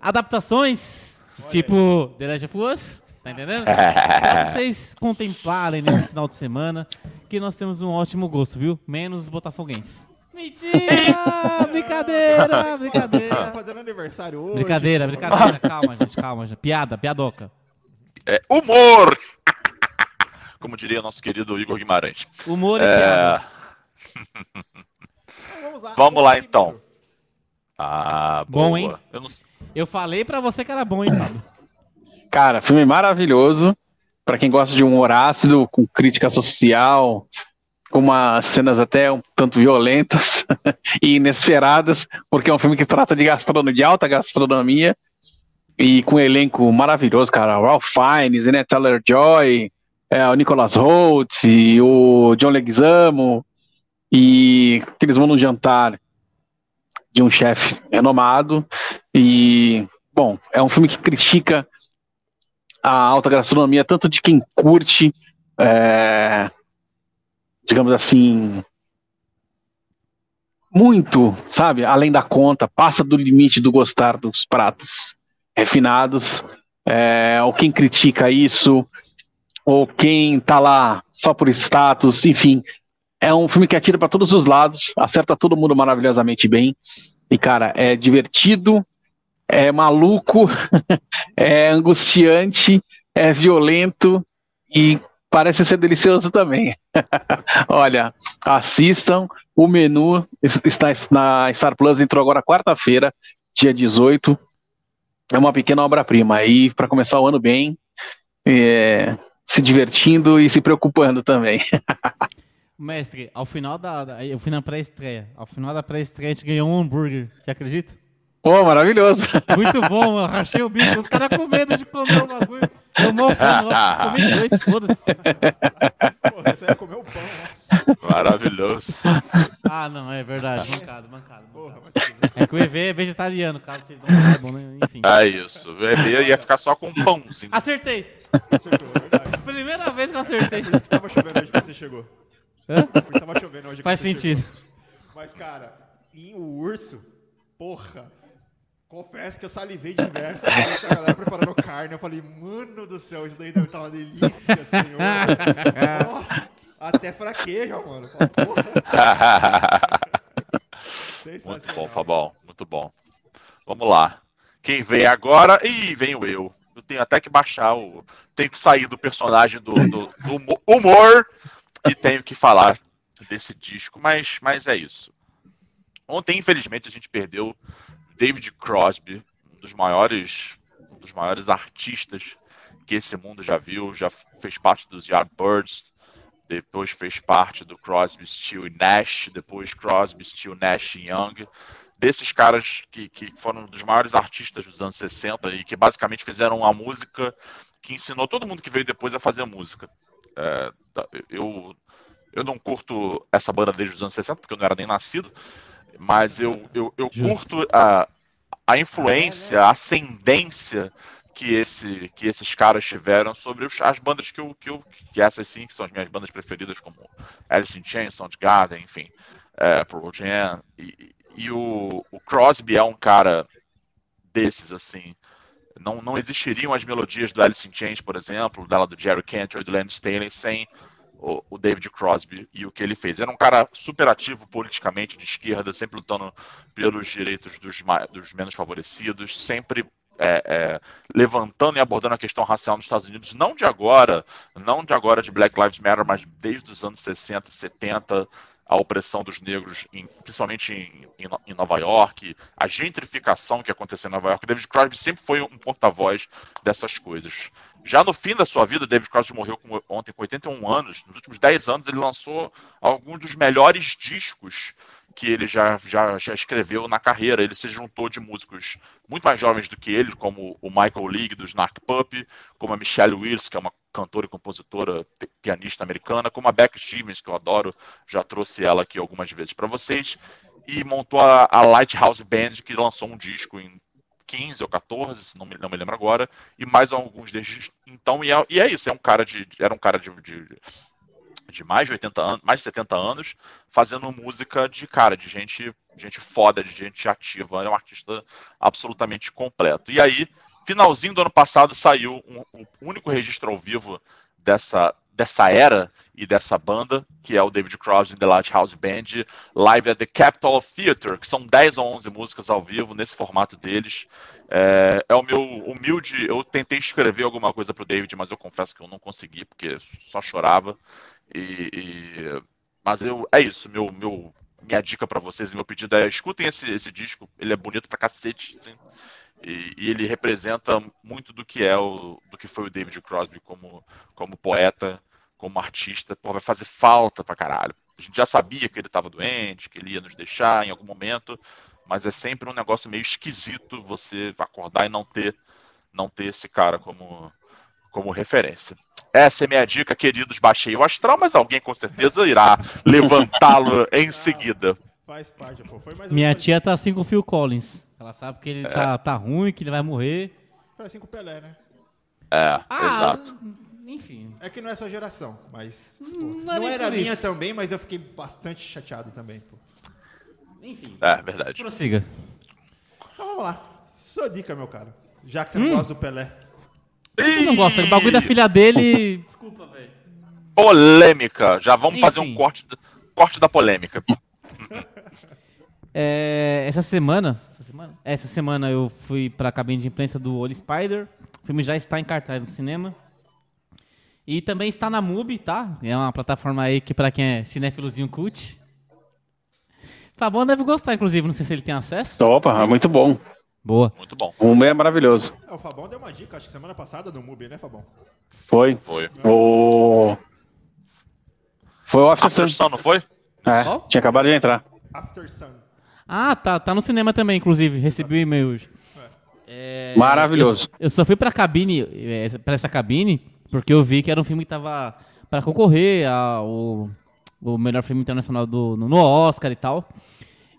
adaptações, tipo The Last of Us, tá entendendo? Pra vocês contemplarem nesse final de semana que nós temos um ótimo gosto, viu? Menos os botafoguenses. Mentira! brincadeira, Tá brincadeira. fazendo aniversário hoje. Brincadeira, brincadeira. Calma, gente, calma. gente. Piada, piadoca. É humor! Como diria nosso querido Igor Guimarães. Humor e É. piada. Então, vamos lá. Vamos lá, então. Ah, Bom, boa. hein? Eu não... Eu falei pra você que era bom, hein, Fábio? Cara, filme maravilhoso. Pra quem gosta de humor ácido, com crítica social, com umas cenas até um tanto violentas e inesperadas, porque é um filme que trata de gastronomia, de alta gastronomia, e com um elenco maravilhoso, cara. Ralph Fiennes, né? Taylor Joy, é, o Nicholas Holt, e o John Leguizamo, e que eles vão num jantar de um chefe renomado, e, bom, é um filme que critica a alta gastronomia, tanto de quem curte é, digamos assim, muito, sabe, além da conta, passa do limite do gostar dos pratos refinados, é, ou quem critica isso, ou quem tá lá só por status, enfim, é um filme que atira para todos os lados, acerta todo mundo maravilhosamente bem, e cara, é divertido, é maluco, é angustiante, é violento e parece ser delicioso também. Olha, assistam. O menu está na Star Plus, entrou agora quarta-feira, dia 18. É uma pequena obra-prima. Aí, para começar o ano bem, é, se divertindo e se preocupando também. Mestre, ao final da. Eu fui na pré-estreia. Ao final da pré-estreia, a gente ganhou um hambúrguer. Você acredita? Pô, maravilhoso. Muito bom, mano. Rachei o bico. Os caras com medo de comer o bagulho. Eu mal fome, comi dois, foda-se. Porra, você ia comer o pão, né? Maravilhoso. Ah, não, é verdade. Mancado, mancado. Porra, é que o EV é vegetariano, caso vocês não saibam, né? Enfim. É isso. O EV ia ficar só com um pãozinho. Acertei. Acertou, é verdade. Primeira vez que eu acertei. Por isso que tava chovendo hoje quando você chegou. Hã? Por isso que tava chovendo hoje Faz sentido. chegou. Mas, cara, em O Urso, porra, confesso que eu salivei diversas vezes com a galera preparando carne. Eu falei, mano do céu, isso daí deve estar uma delícia, senhor. Até fraqueja, mano. Muito bom, Fabão. Muito bom. Vamos lá. Quem vem agora? Ih, venho eu. Eu tenho até que baixar o. Tenho que sair do personagem do, do- do humo- humor e tenho que falar desse disco, mas, mas é isso. Ontem, infelizmente, a gente perdeu David Crosby, um dos maiores, um dos maiores artistas que esse mundo já viu, já fez parte dos Yardbirds, depois fez parte do Crosby, Still e Nash, depois Crosby, Still, Nash e Young. Desses caras que, que foram dos maiores artistas dos anos 60 e que basicamente fizeram a música que ensinou todo mundo que veio depois a fazer música. É, tá, eu, eu não curto essa banda desde os anos 60, porque eu não era nem nascido, mas eu, eu, eu curto a, a influência, a ascendência que, esse, que esses caras tiveram sobre os- as bandas que eu, que eu. que essas sim, que são as minhas bandas preferidas, como Alice in Chains, Soundgarden, enfim, é, Pearl Jam. E, e o, o Crosby é um cara desses, assim. Não, não existiriam as melodias do Alice in Chains, por exemplo, dela do Jerry Cantor e do Len Staley, sem o, o David Crosby e o que ele fez. Era um cara super ativo politicamente, de esquerda, sempre lutando pelos direitos dos, dos menos favorecidos, sempre é, é, levantando e abordando a questão racial nos Estados Unidos, não de agora, não de agora de Black Lives Matter, mas desde os anos 60, 70, a opressão dos negros, em- principalmente em, em em Nova York, a gentrificação que aconteceu em Nova York. David Crosby sempre foi um porta-voz dessas coisas. Já no fim da sua vida, David Crosby morreu com- ontem com 81 anos. Nos últimos 10 anos, ele lançou alguns dos melhores discos que ele já, já, já escreveu na carreira. Ele se juntou de músicos muito mais jovens do que ele, como o Michael League, do Snark Pup, como a Michelle Wills, que é uma cantora e compositora, pi- pianista americana, como a Beck Stevens, que eu adoro, já trouxe ela aqui algumas vezes para vocês, e montou a, a Lighthouse Band, que lançou um disco em 15 ou 14, se não me, não me lembro agora, e mais alguns desses. Então, e é, e é isso, é um cara de, era um cara de, de, de mais de 80 anos, mais de 70 anos, fazendo música de cara, de gente, gente foda, de gente ativa, é um artista absolutamente completo. E aí, finalzinho do ano passado, saiu um, um único registro ao vivo dessa, dessa era e dessa banda, que é o David Crosby and the Lighthouse Band, live at the Capitol Theater, que são 10 ou 11 músicas ao vivo nesse formato deles. É, é o meu humilde. Eu tentei escrever alguma coisa pro David, mas eu confesso que eu não consegui, porque só chorava. E, e- mas eu, é isso, meu, meu, minha dica pra vocês e meu pedido é escutem esse, esse disco, ele é bonito pra cacete, e, e ele representa muito do que é o, do que foi o David Crosby como, como poeta, como artista, pô, vai fazer falta pra caralho. A gente já sabia que ele estava doente, que ele ia nos deixar em algum momento, mas é sempre um negócio meio esquisito você acordar e não ter, não ter esse cara como, como referência. Essa é minha dica, queridos. Baixei o astral, mas alguém com certeza irá levantá-lo em seguida. Faz parte, pô. Foi mais Minha tia tá assim com o Phil Collins. Ela sabe que ele tá, tá ruim, que ele vai morrer. Foi assim com o Pelé, né? É, Ah, exato. Enfim. É que não é sua geração, mas. pô, não é não era minha isso. também, mas eu fiquei bastante chateado também, pô. Enfim. É, verdade. Prossiga. Então vamos lá. Sua dica, meu cara. Já que você não gosta do Pelé. Eu não gosto. O bagulho da filha dele. Desculpa, velho. Polêmica. Já vamos fazer um Enfim. corte, corte da polêmica. É, essa semana. Essa semana? Essa semana eu fui pra cabine de imprensa do Holy Spider. O filme já está em cartaz no cinema. E também está na MUBI, tá? É uma plataforma aí que pra quem é cinéfilozinho cult. Tá bom, deve gostar, inclusive. Não sei se ele tem acesso. Opa, muito bom. Boa. Muito bom. O Mubi é maravilhoso. É, o Fabão deu uma dica, acho que semana passada no MUBI, né, Fabão? Foi. Foi. O. Foi o After After Sun. Sun, não foi? É, Qual? tinha acabado de entrar. After Sun. Ah, tá. Tá no cinema também, inclusive. Recebi o e-mail hoje. É, Maravilhoso. Eu, eu só fui pra cabine, é, pra essa cabine, porque eu vi que era um filme que tava pra concorrer ao o melhor filme internacional do, no, no Oscar e tal.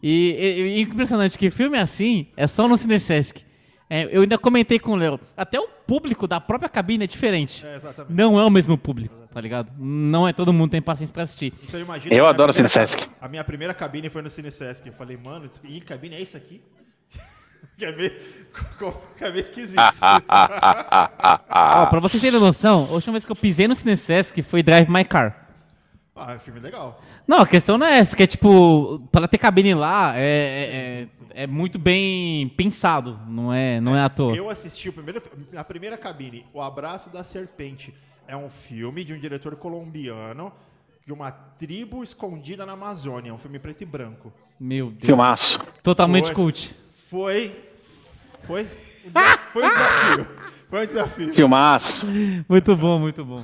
E, e- e impressionante que filme assim é só no Cinesesc. É, eu ainda comentei com o Léo. Até o público da própria cabine é diferente. É, exatamente. Não é o mesmo público, tá ligado? Não é todo mundo que tem paciência pra assistir. Então. Eu adoro primeira Cinesesc. A minha primeira cabine foi no Cinesesc. Eu falei, mano, e cabine é isso aqui? Quer ver? Quer ver esquisito. Ó, pra vocês terem noção, a última vez que eu pisei no Cinesesc foi Drive My Car. ah, é um filme legal. Não, a questão não é essa, que é tipo, para ter cabine lá é, é, é muito bem pensado, não é, não é à toa. Eu assisti o primeiro, a primeira cabine, O Abraço da Serpente. É um filme de um diretor colombiano de uma tribo escondida na Amazônia. É um filme preto e branco. Meu Deus. Filmaço. Totalmente Foi. cult. Foi. Foi. um desa- Foi um desafio. Foi um desafio. Filmaço. Muito bom, muito bom.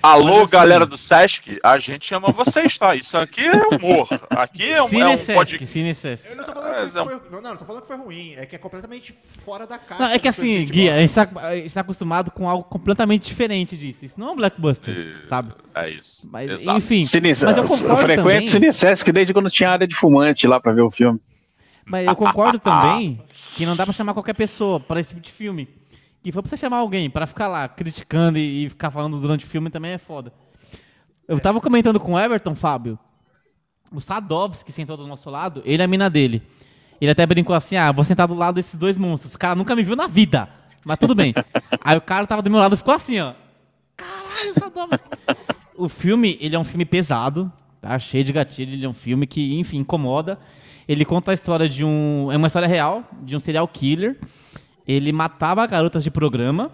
Alô, assim- galera do Sesc, a gente ama vocês, tá? Isso aqui é humor. Aqui é um, é um Cinesesc, podcast. Cinesesc. Eu não tô falando É, que foi, não, não, não tô falando que foi ruim. É que é completamente fora da caixa. Não, é que assim, gente Gui, a gosta. gente, tá, a gente tá acostumado com algo completamente diferente disso. Isso não é um blockbuster, sabe? É isso. Mas, Exato. enfim, Cine... mas eu concordo frequento também, Cinesesc desde quando tinha área de fumante lá pra ver o filme. Mas eu concordo também que não dá pra chamar qualquer pessoa para esse tipo de filme. Que foi pra você chamar alguém pra ficar lá criticando e, e ficar falando durante o filme também é foda. Eu tava comentando com o Everton, Fábio, o Sadovski que sentou do nosso lado, ele é a mina dele. Ele até brincou assim: ah, vou sentar do lado desses dois monstros. O cara nunca me viu na vida. Mas tudo bem. Aí o cara tava do meu lado e ficou assim, ó. Caralho, Sadovski. o filme, ele é um filme pesado, tá? Cheio de gatilho. Ele é um filme que, enfim, incomoda. Ele conta a história de um. É uma história real, de um serial killer. Ele matava garotas de programa,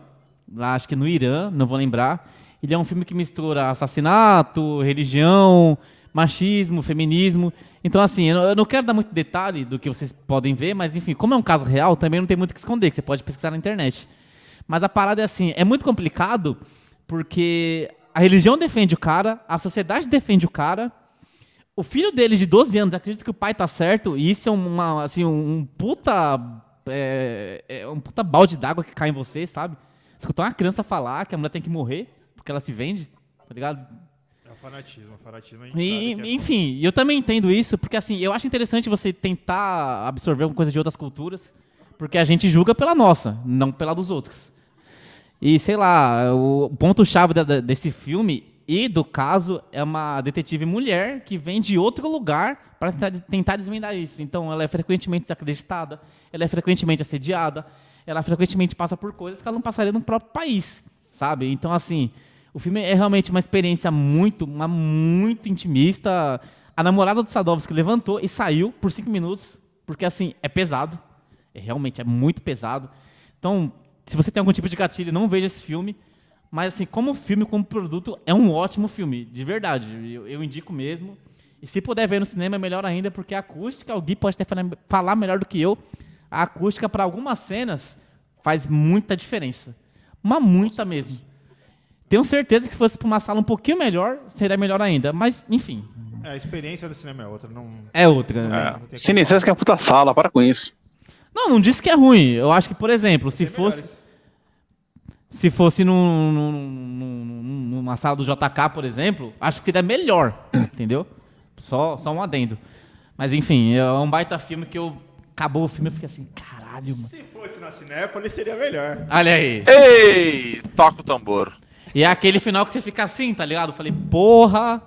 lá acho que no Irã, não vou lembrar. Ele é um filme que mistura assassinato, religião, machismo, feminismo. Então, assim, eu não- quero dar muito detalhe do que vocês podem ver, mas enfim, como é um caso real, também não tem muito o que esconder, que você pode pesquisar na internet. Mas a parada é assim, é muito complicado porque a religião defende o cara, a sociedade defende o cara, o filho dele de 12 anos acredita que o pai tá certo, e isso é uma, assim, um puta. É, é um puta balde d'água que cai em você, sabe? Escutar uma criança falar que a mulher tem que morrer porque ela se vende, tá ligado? É o fanatismo, o fanatismo gente E, é- enfim, eu também entendo isso, porque assim, eu acho interessante você tentar absorver alguma coisa de outras culturas, porque a gente julga pela nossa, não pela dos outros. E sei lá, o ponto-chave desse filme e do caso é uma detetive mulher que vem de outro lugar para tentar, desvendar isso. Então, ela é frequentemente desacreditada, ela é frequentemente assediada, ela frequentemente passa por coisas que ela não passaria no próprio país, sabe? Então, assim, o filme é realmente uma experiência muito, uma muito intimista. A namorada do Sadovski levantou e saiu por cinco minutos, porque assim, é pesado. É, realmente, é muito pesado. Então, se você tem algum tipo de gatilho, não veja esse filme. Mas assim, como filme, como produto, é um ótimo filme, de verdade. Eu, eu indico mesmo. E se puder ver no cinema, é melhor ainda, porque a acústica, o Gui pode até fala- falar melhor do que eu. A acústica, para algumas cenas, faz muita diferença. Uma muita mesmo. Tenho certeza que se fosse para uma sala um pouquinho melhor, seria melhor ainda. Mas, enfim, É, a experiência do cinema é outra. Não, é outra. não né? como Cinesesc é uma puta sala, para com isso. Não, não disse que é ruim. Eu acho que, por exemplo, se Tem fosse. melhores. Se fosse num- num- num- numa sala do JK, por exemplo, acho que seria melhor, entendeu? Só, só um adendo. Mas enfim, é um baita filme que eu. Acabou o filme, eu fiquei assim, caralho, mano. Se fosse na Cinépolis, seria melhor. Olha aí. Ei, toca o tambor. E é aquele final que você fica assim, tá ligado? Eu falei, porra,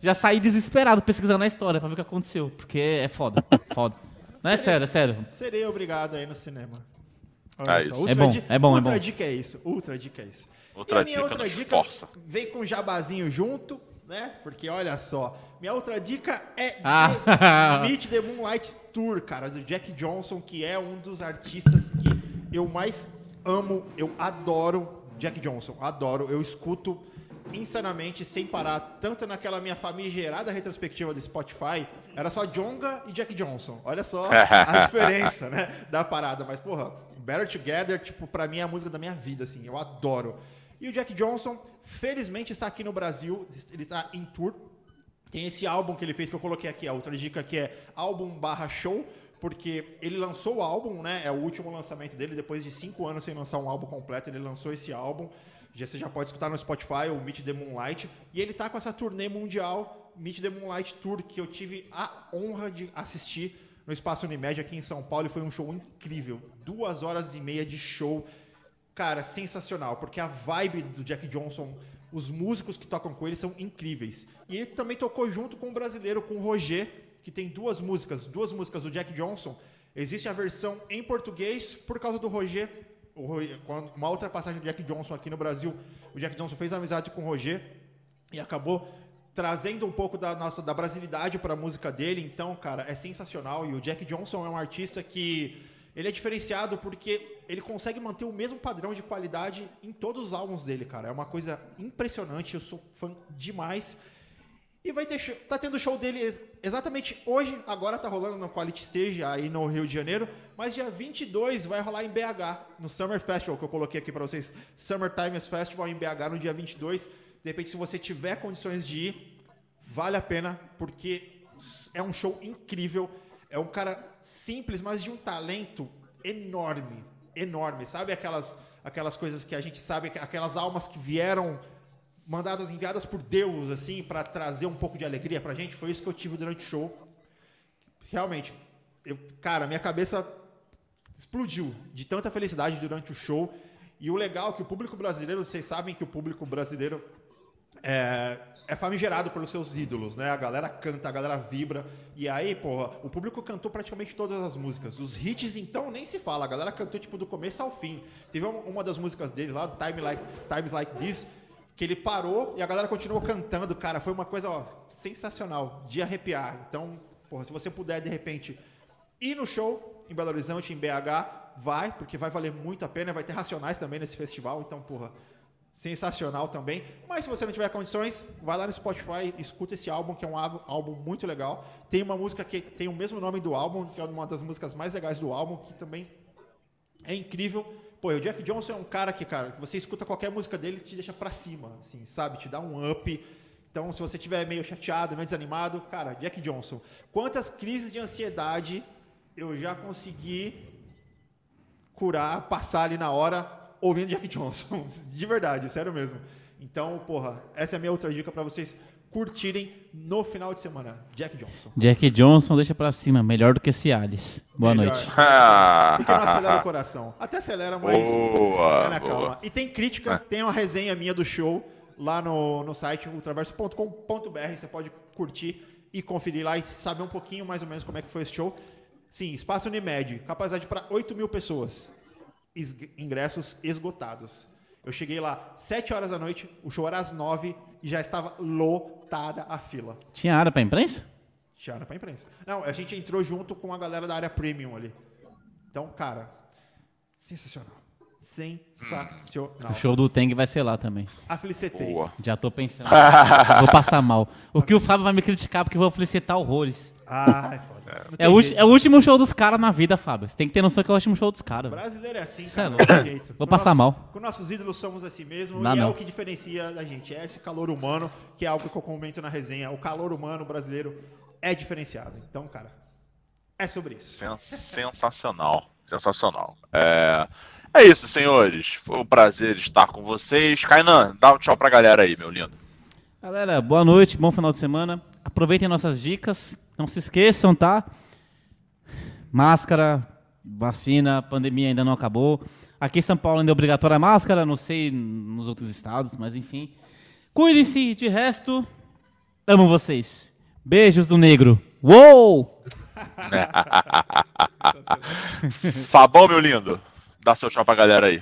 já saí desesperado pesquisando a história pra ver o que aconteceu. Porque é foda, foda. Não é sério, é sério. Serei obrigado aí no cinema. É isso. É bom, di- é bom, é Ultra bom. dica é isso. Ultra dica é isso. Outra e a minha dica outra dica força. vem com jabazinho junto, né? Porque olha só, minha outra dica é Ah. Meet the Moonlight Tour, cara, do Jack Johnson, que é um dos artistas que eu mais amo, eu adoro Jack Johnson, adoro, eu escuto insanamente, sem parar, tanto naquela minha famigerada retrospectiva do Spotify, era só Jonga e Jack Johnson. Olha só a diferença, né, da parada. Mas, porra, Better Together, tipo, pra mim é a música da minha vida, assim, eu adoro. E o Jack Johnson, felizmente, está aqui no Brasil, ele tá em tour, tem esse álbum que ele fez que eu coloquei aqui, a outra dica que é álbum barra show, porque ele lançou o álbum, né? É o último lançamento dele, depois de cinco anos sem lançar um álbum completo, ele lançou esse álbum. Já, você já pode escutar no Spotify, o Meet the Moonlight. E ele tá com essa turnê mundial, Meet the Moonlight Tour, que eu tive a honra de assistir no Espaço Unimed aqui em São Paulo. E foi um show incrível. Duas horas e meia de show. Cara, sensacional, porque a vibe do Jack Johnson, os músicos que tocam com ele são incríveis. E ele também tocou junto com um brasileiro, com o Roger, que tem duas músicas, duas músicas do Jack Johnson. Existe a versão em português por causa do Roger. O uma outra passagem do Jack Johnson aqui no Brasil, o Jack Johnson fez amizade com o Roger e acabou trazendo um pouco da nossa da brasilidade para a música dele. Então, cara, é sensacional e o Jack Johnson é um artista que ele é diferenciado porque ele consegue manter o mesmo padrão de qualidade em todos os álbuns dele, cara. É uma coisa impressionante, eu sou fã demais. E vai ter show, tá tendo show dele ex- exatamente hoje, agora tá rolando no Quality Stage aí no Rio de Janeiro, mas dia 22 vai rolar em BH, no Summer Festival, que eu coloquei aqui pra vocês, Summer Times Festival em BH no dia 22. De repente, se você tiver condições de ir, vale a pena, porque é um show incrível. É um cara simples, mas de um talento enorme, enorme. Sabe aquelas, aquelas coisas que a gente sabe, aquelas almas que vieram mandadas, enviadas por Deus, assim, para trazer um pouco de alegria pra gente? Foi isso que eu tive durante o show. Realmente, eu, cara, minha cabeça explodiu de tanta felicidade durante o show. E o legal é que o público brasileiro, vocês sabem que o público brasileiro é, é famigerado pelos seus ídolos, né? A galera canta, a galera vibra. E aí, porra, o público cantou praticamente todas as músicas. Os hits, então, nem se fala. A galera cantou, tipo, do começo ao fim. Teve uma, das músicas dele lá, Time like, Times Like This, que ele parou e a galera continuou cantando. Cara, foi uma coisa, ó, sensacional, de arrepiar. Então, porra, se você puder, de repente, ir no show em Belo Horizonte, em BH, vai, porque vai valer muito a pena. Vai ter Racionais também nesse festival, então, porra, sensacional também. Mas se você não tiver condições, vai lá no Spotify, escuta esse álbum, que é um álbum, muito legal. Tem uma música que tem o mesmo nome do álbum, que é uma das músicas mais legais do álbum, que também é incrível. Pô, o Jack Johnson é um cara que, cara, você escuta qualquer música dele te deixa pra cima, assim, sabe? Te dá um up. Então, se você tiver meio chateado, meio desanimado, cara, Jack Johnson. Quantas crises de ansiedade eu já consegui curar, passar ali na hora ouvindo Jack Johnson. De verdade, sério mesmo. Então, porra, essa é a minha outra dica pra vocês curtirem no final de semana. Jack Johnson. Jack Johnson deixa pra cima, melhor do que Cialis. Boa Melhor. noite. Porque não acelera o coração. Até acelera, mas. Boa, Fica na boa. calma. E tem crítica, tem uma resenha minha do show lá no, no site ultraverso.com.br. Você pode curtir e conferir lá e saber um pouquinho mais ou menos como é que foi esse show. Sim, espaço Unimed, capacidade para 8 mil pessoas. Es- ingressos esgotados. Eu cheguei lá 7 horas da noite, o show era às 9 e já estava lotada a fila. Tinha área pra imprensa? Tiara pra imprensa. Não, a gente entrou junto com a galera da área premium ali. Então, cara, sensacional. Sensacional. O show do Teng vai ser lá também. A felicitei. Boa. Já tô pensando. vou passar mal. O que o Fábio vai me criticar porque eu vou felicitar horrores. Ai, foda. Não É tem o, é o último show dos caras na vida, Fábio. Você tem que ter noção que é o último show dos caras. Brasileiro é assim, é cara. louco. não tem jeito. Vou Com passar nosso- mal. Com nossos ídolos somos assim mesmo. Não, e é não. o que diferencia a gente. É esse calor humano, que é algo que eu comento na resenha. O calor humano brasileiro é diferenciado. Então, cara, é sobre isso. Sen- sensacional. Sensacional. É... é isso, senhores. Foi um prazer estar com vocês. Kainan, dá um tchau pra galera aí, meu lindo. Galera, boa noite, bom final de semana. Aproveitem nossas dicas. Não se esqueçam, tá? Máscara, vacina, a pandemia ainda não acabou. Aqui em São Paulo ainda é obrigatória a máscara, não sei nos outros estados, mas enfim. Cuidem-se, de resto, amo vocês. Beijos do negro. Uou! Fabão, meu lindo, dá seu tchau pra galera aí.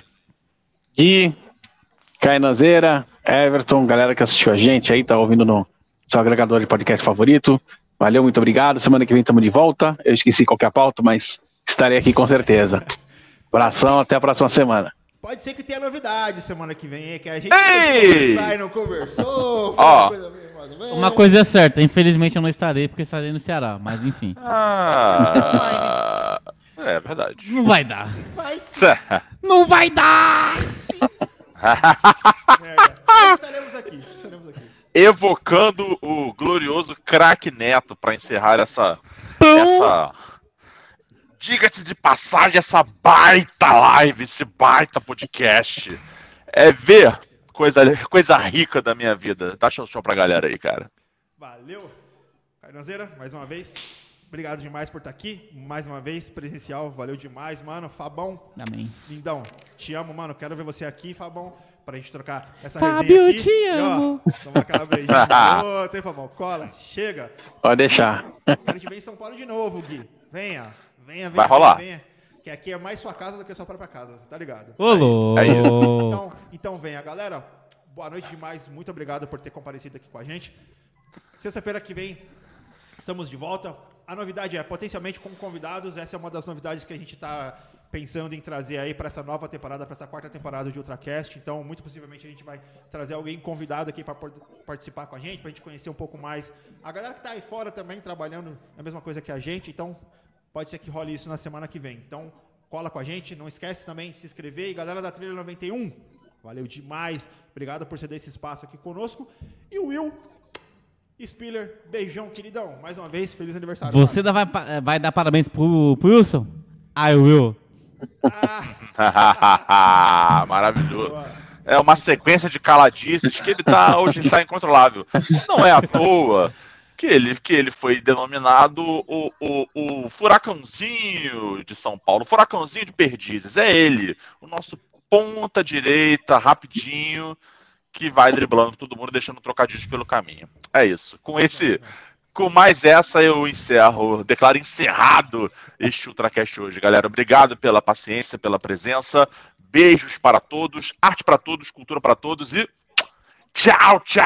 Gui, Cainazeira, Everton, galera que assistiu a gente aí, tá ouvindo no seu agregador de podcast favorito. Valeu, muito obrigado. Semana que vem estamos de volta. Eu esqueci qualquer é pauta, mas estarei aqui com certeza. Abração, até a próxima semana. Pode ser que tenha novidade semana que vem, que a gente conversar e não conversou. Ó, coisa uma coisa é certa, infelizmente eu não estarei porque estarei no Ceará, mas enfim. Ah, é verdade. Não vai dar. Vai sim. Não vai dar! é, estaremos aqui, estaremos aqui. Evocando o glorioso craque Neto para encerrar essa. essa diga-se de passagem, essa baita live, esse baita podcast. É ver coisa, coisa rica da minha vida. Dá show, show pra galera aí, cara. Valeu. Carnazeira, mais uma vez. Obrigado demais por estar aqui. Mais uma vez, presencial. Valeu demais, mano. Fabão. Amém. Lindão, te amo, mano. Quero ver você aqui, Fabão, pra gente trocar essa Fábio, resenha aqui. te amo. E, ó, tomar aquela beijinha. Ô. Cola, chega. Pode deixar. Quero te ver em São Paulo de novo, Gui. Venha. Venha, venha. Vai rolar. Venha. Que aqui é mais sua casa do que a sua própria casa, tá ligado? Ô, Aí. Então, então venha, galera. Boa noite demais. Muito obrigado por ter comparecido aqui com a gente. Sexta-feira que vem estamos de volta. A novidade é potencialmente com convidados. Essa é uma das novidades que a gente está pensando em trazer aí para essa nova temporada, para essa quarta temporada de Ultracast. Então, muito possivelmente a gente vai trazer alguém convidado aqui para participar com a gente, para a gente conhecer um pouco mais. A galera que está aí fora também trabalhando a mesma coisa que a gente. Então, Pode ser que role isso na semana que vem. Então, cola com a gente. Não esquece também de se inscrever. E galera da Trilha 91, valeu demais. Obrigado por ceder esse espaço aqui conosco. E o Will Spiller, beijão, queridão. Mais uma vez, feliz aniversário. Você vai, vai dar parabéns pro, pro Wilson? Ah, eu Will. Ah. Maravilhoso. É uma sequência de caladices que ele tá hoje está incontrolável. Não é à toa que ele, que ele foi denominado o, o, o furacãozinho de São Paulo, o furacãozinho de Perdizes. É ele, o nosso ponta direita, rapidinho, que vai driblando todo mundo, deixando trocadilhos pelo caminho. É isso. Com esse. Com mais essa, eu encerro, declaro encerrado este Ultracast hoje, galera. Obrigado pela paciência, pela presença. Beijos para todos, arte para todos, cultura para todos e tchau, tchau!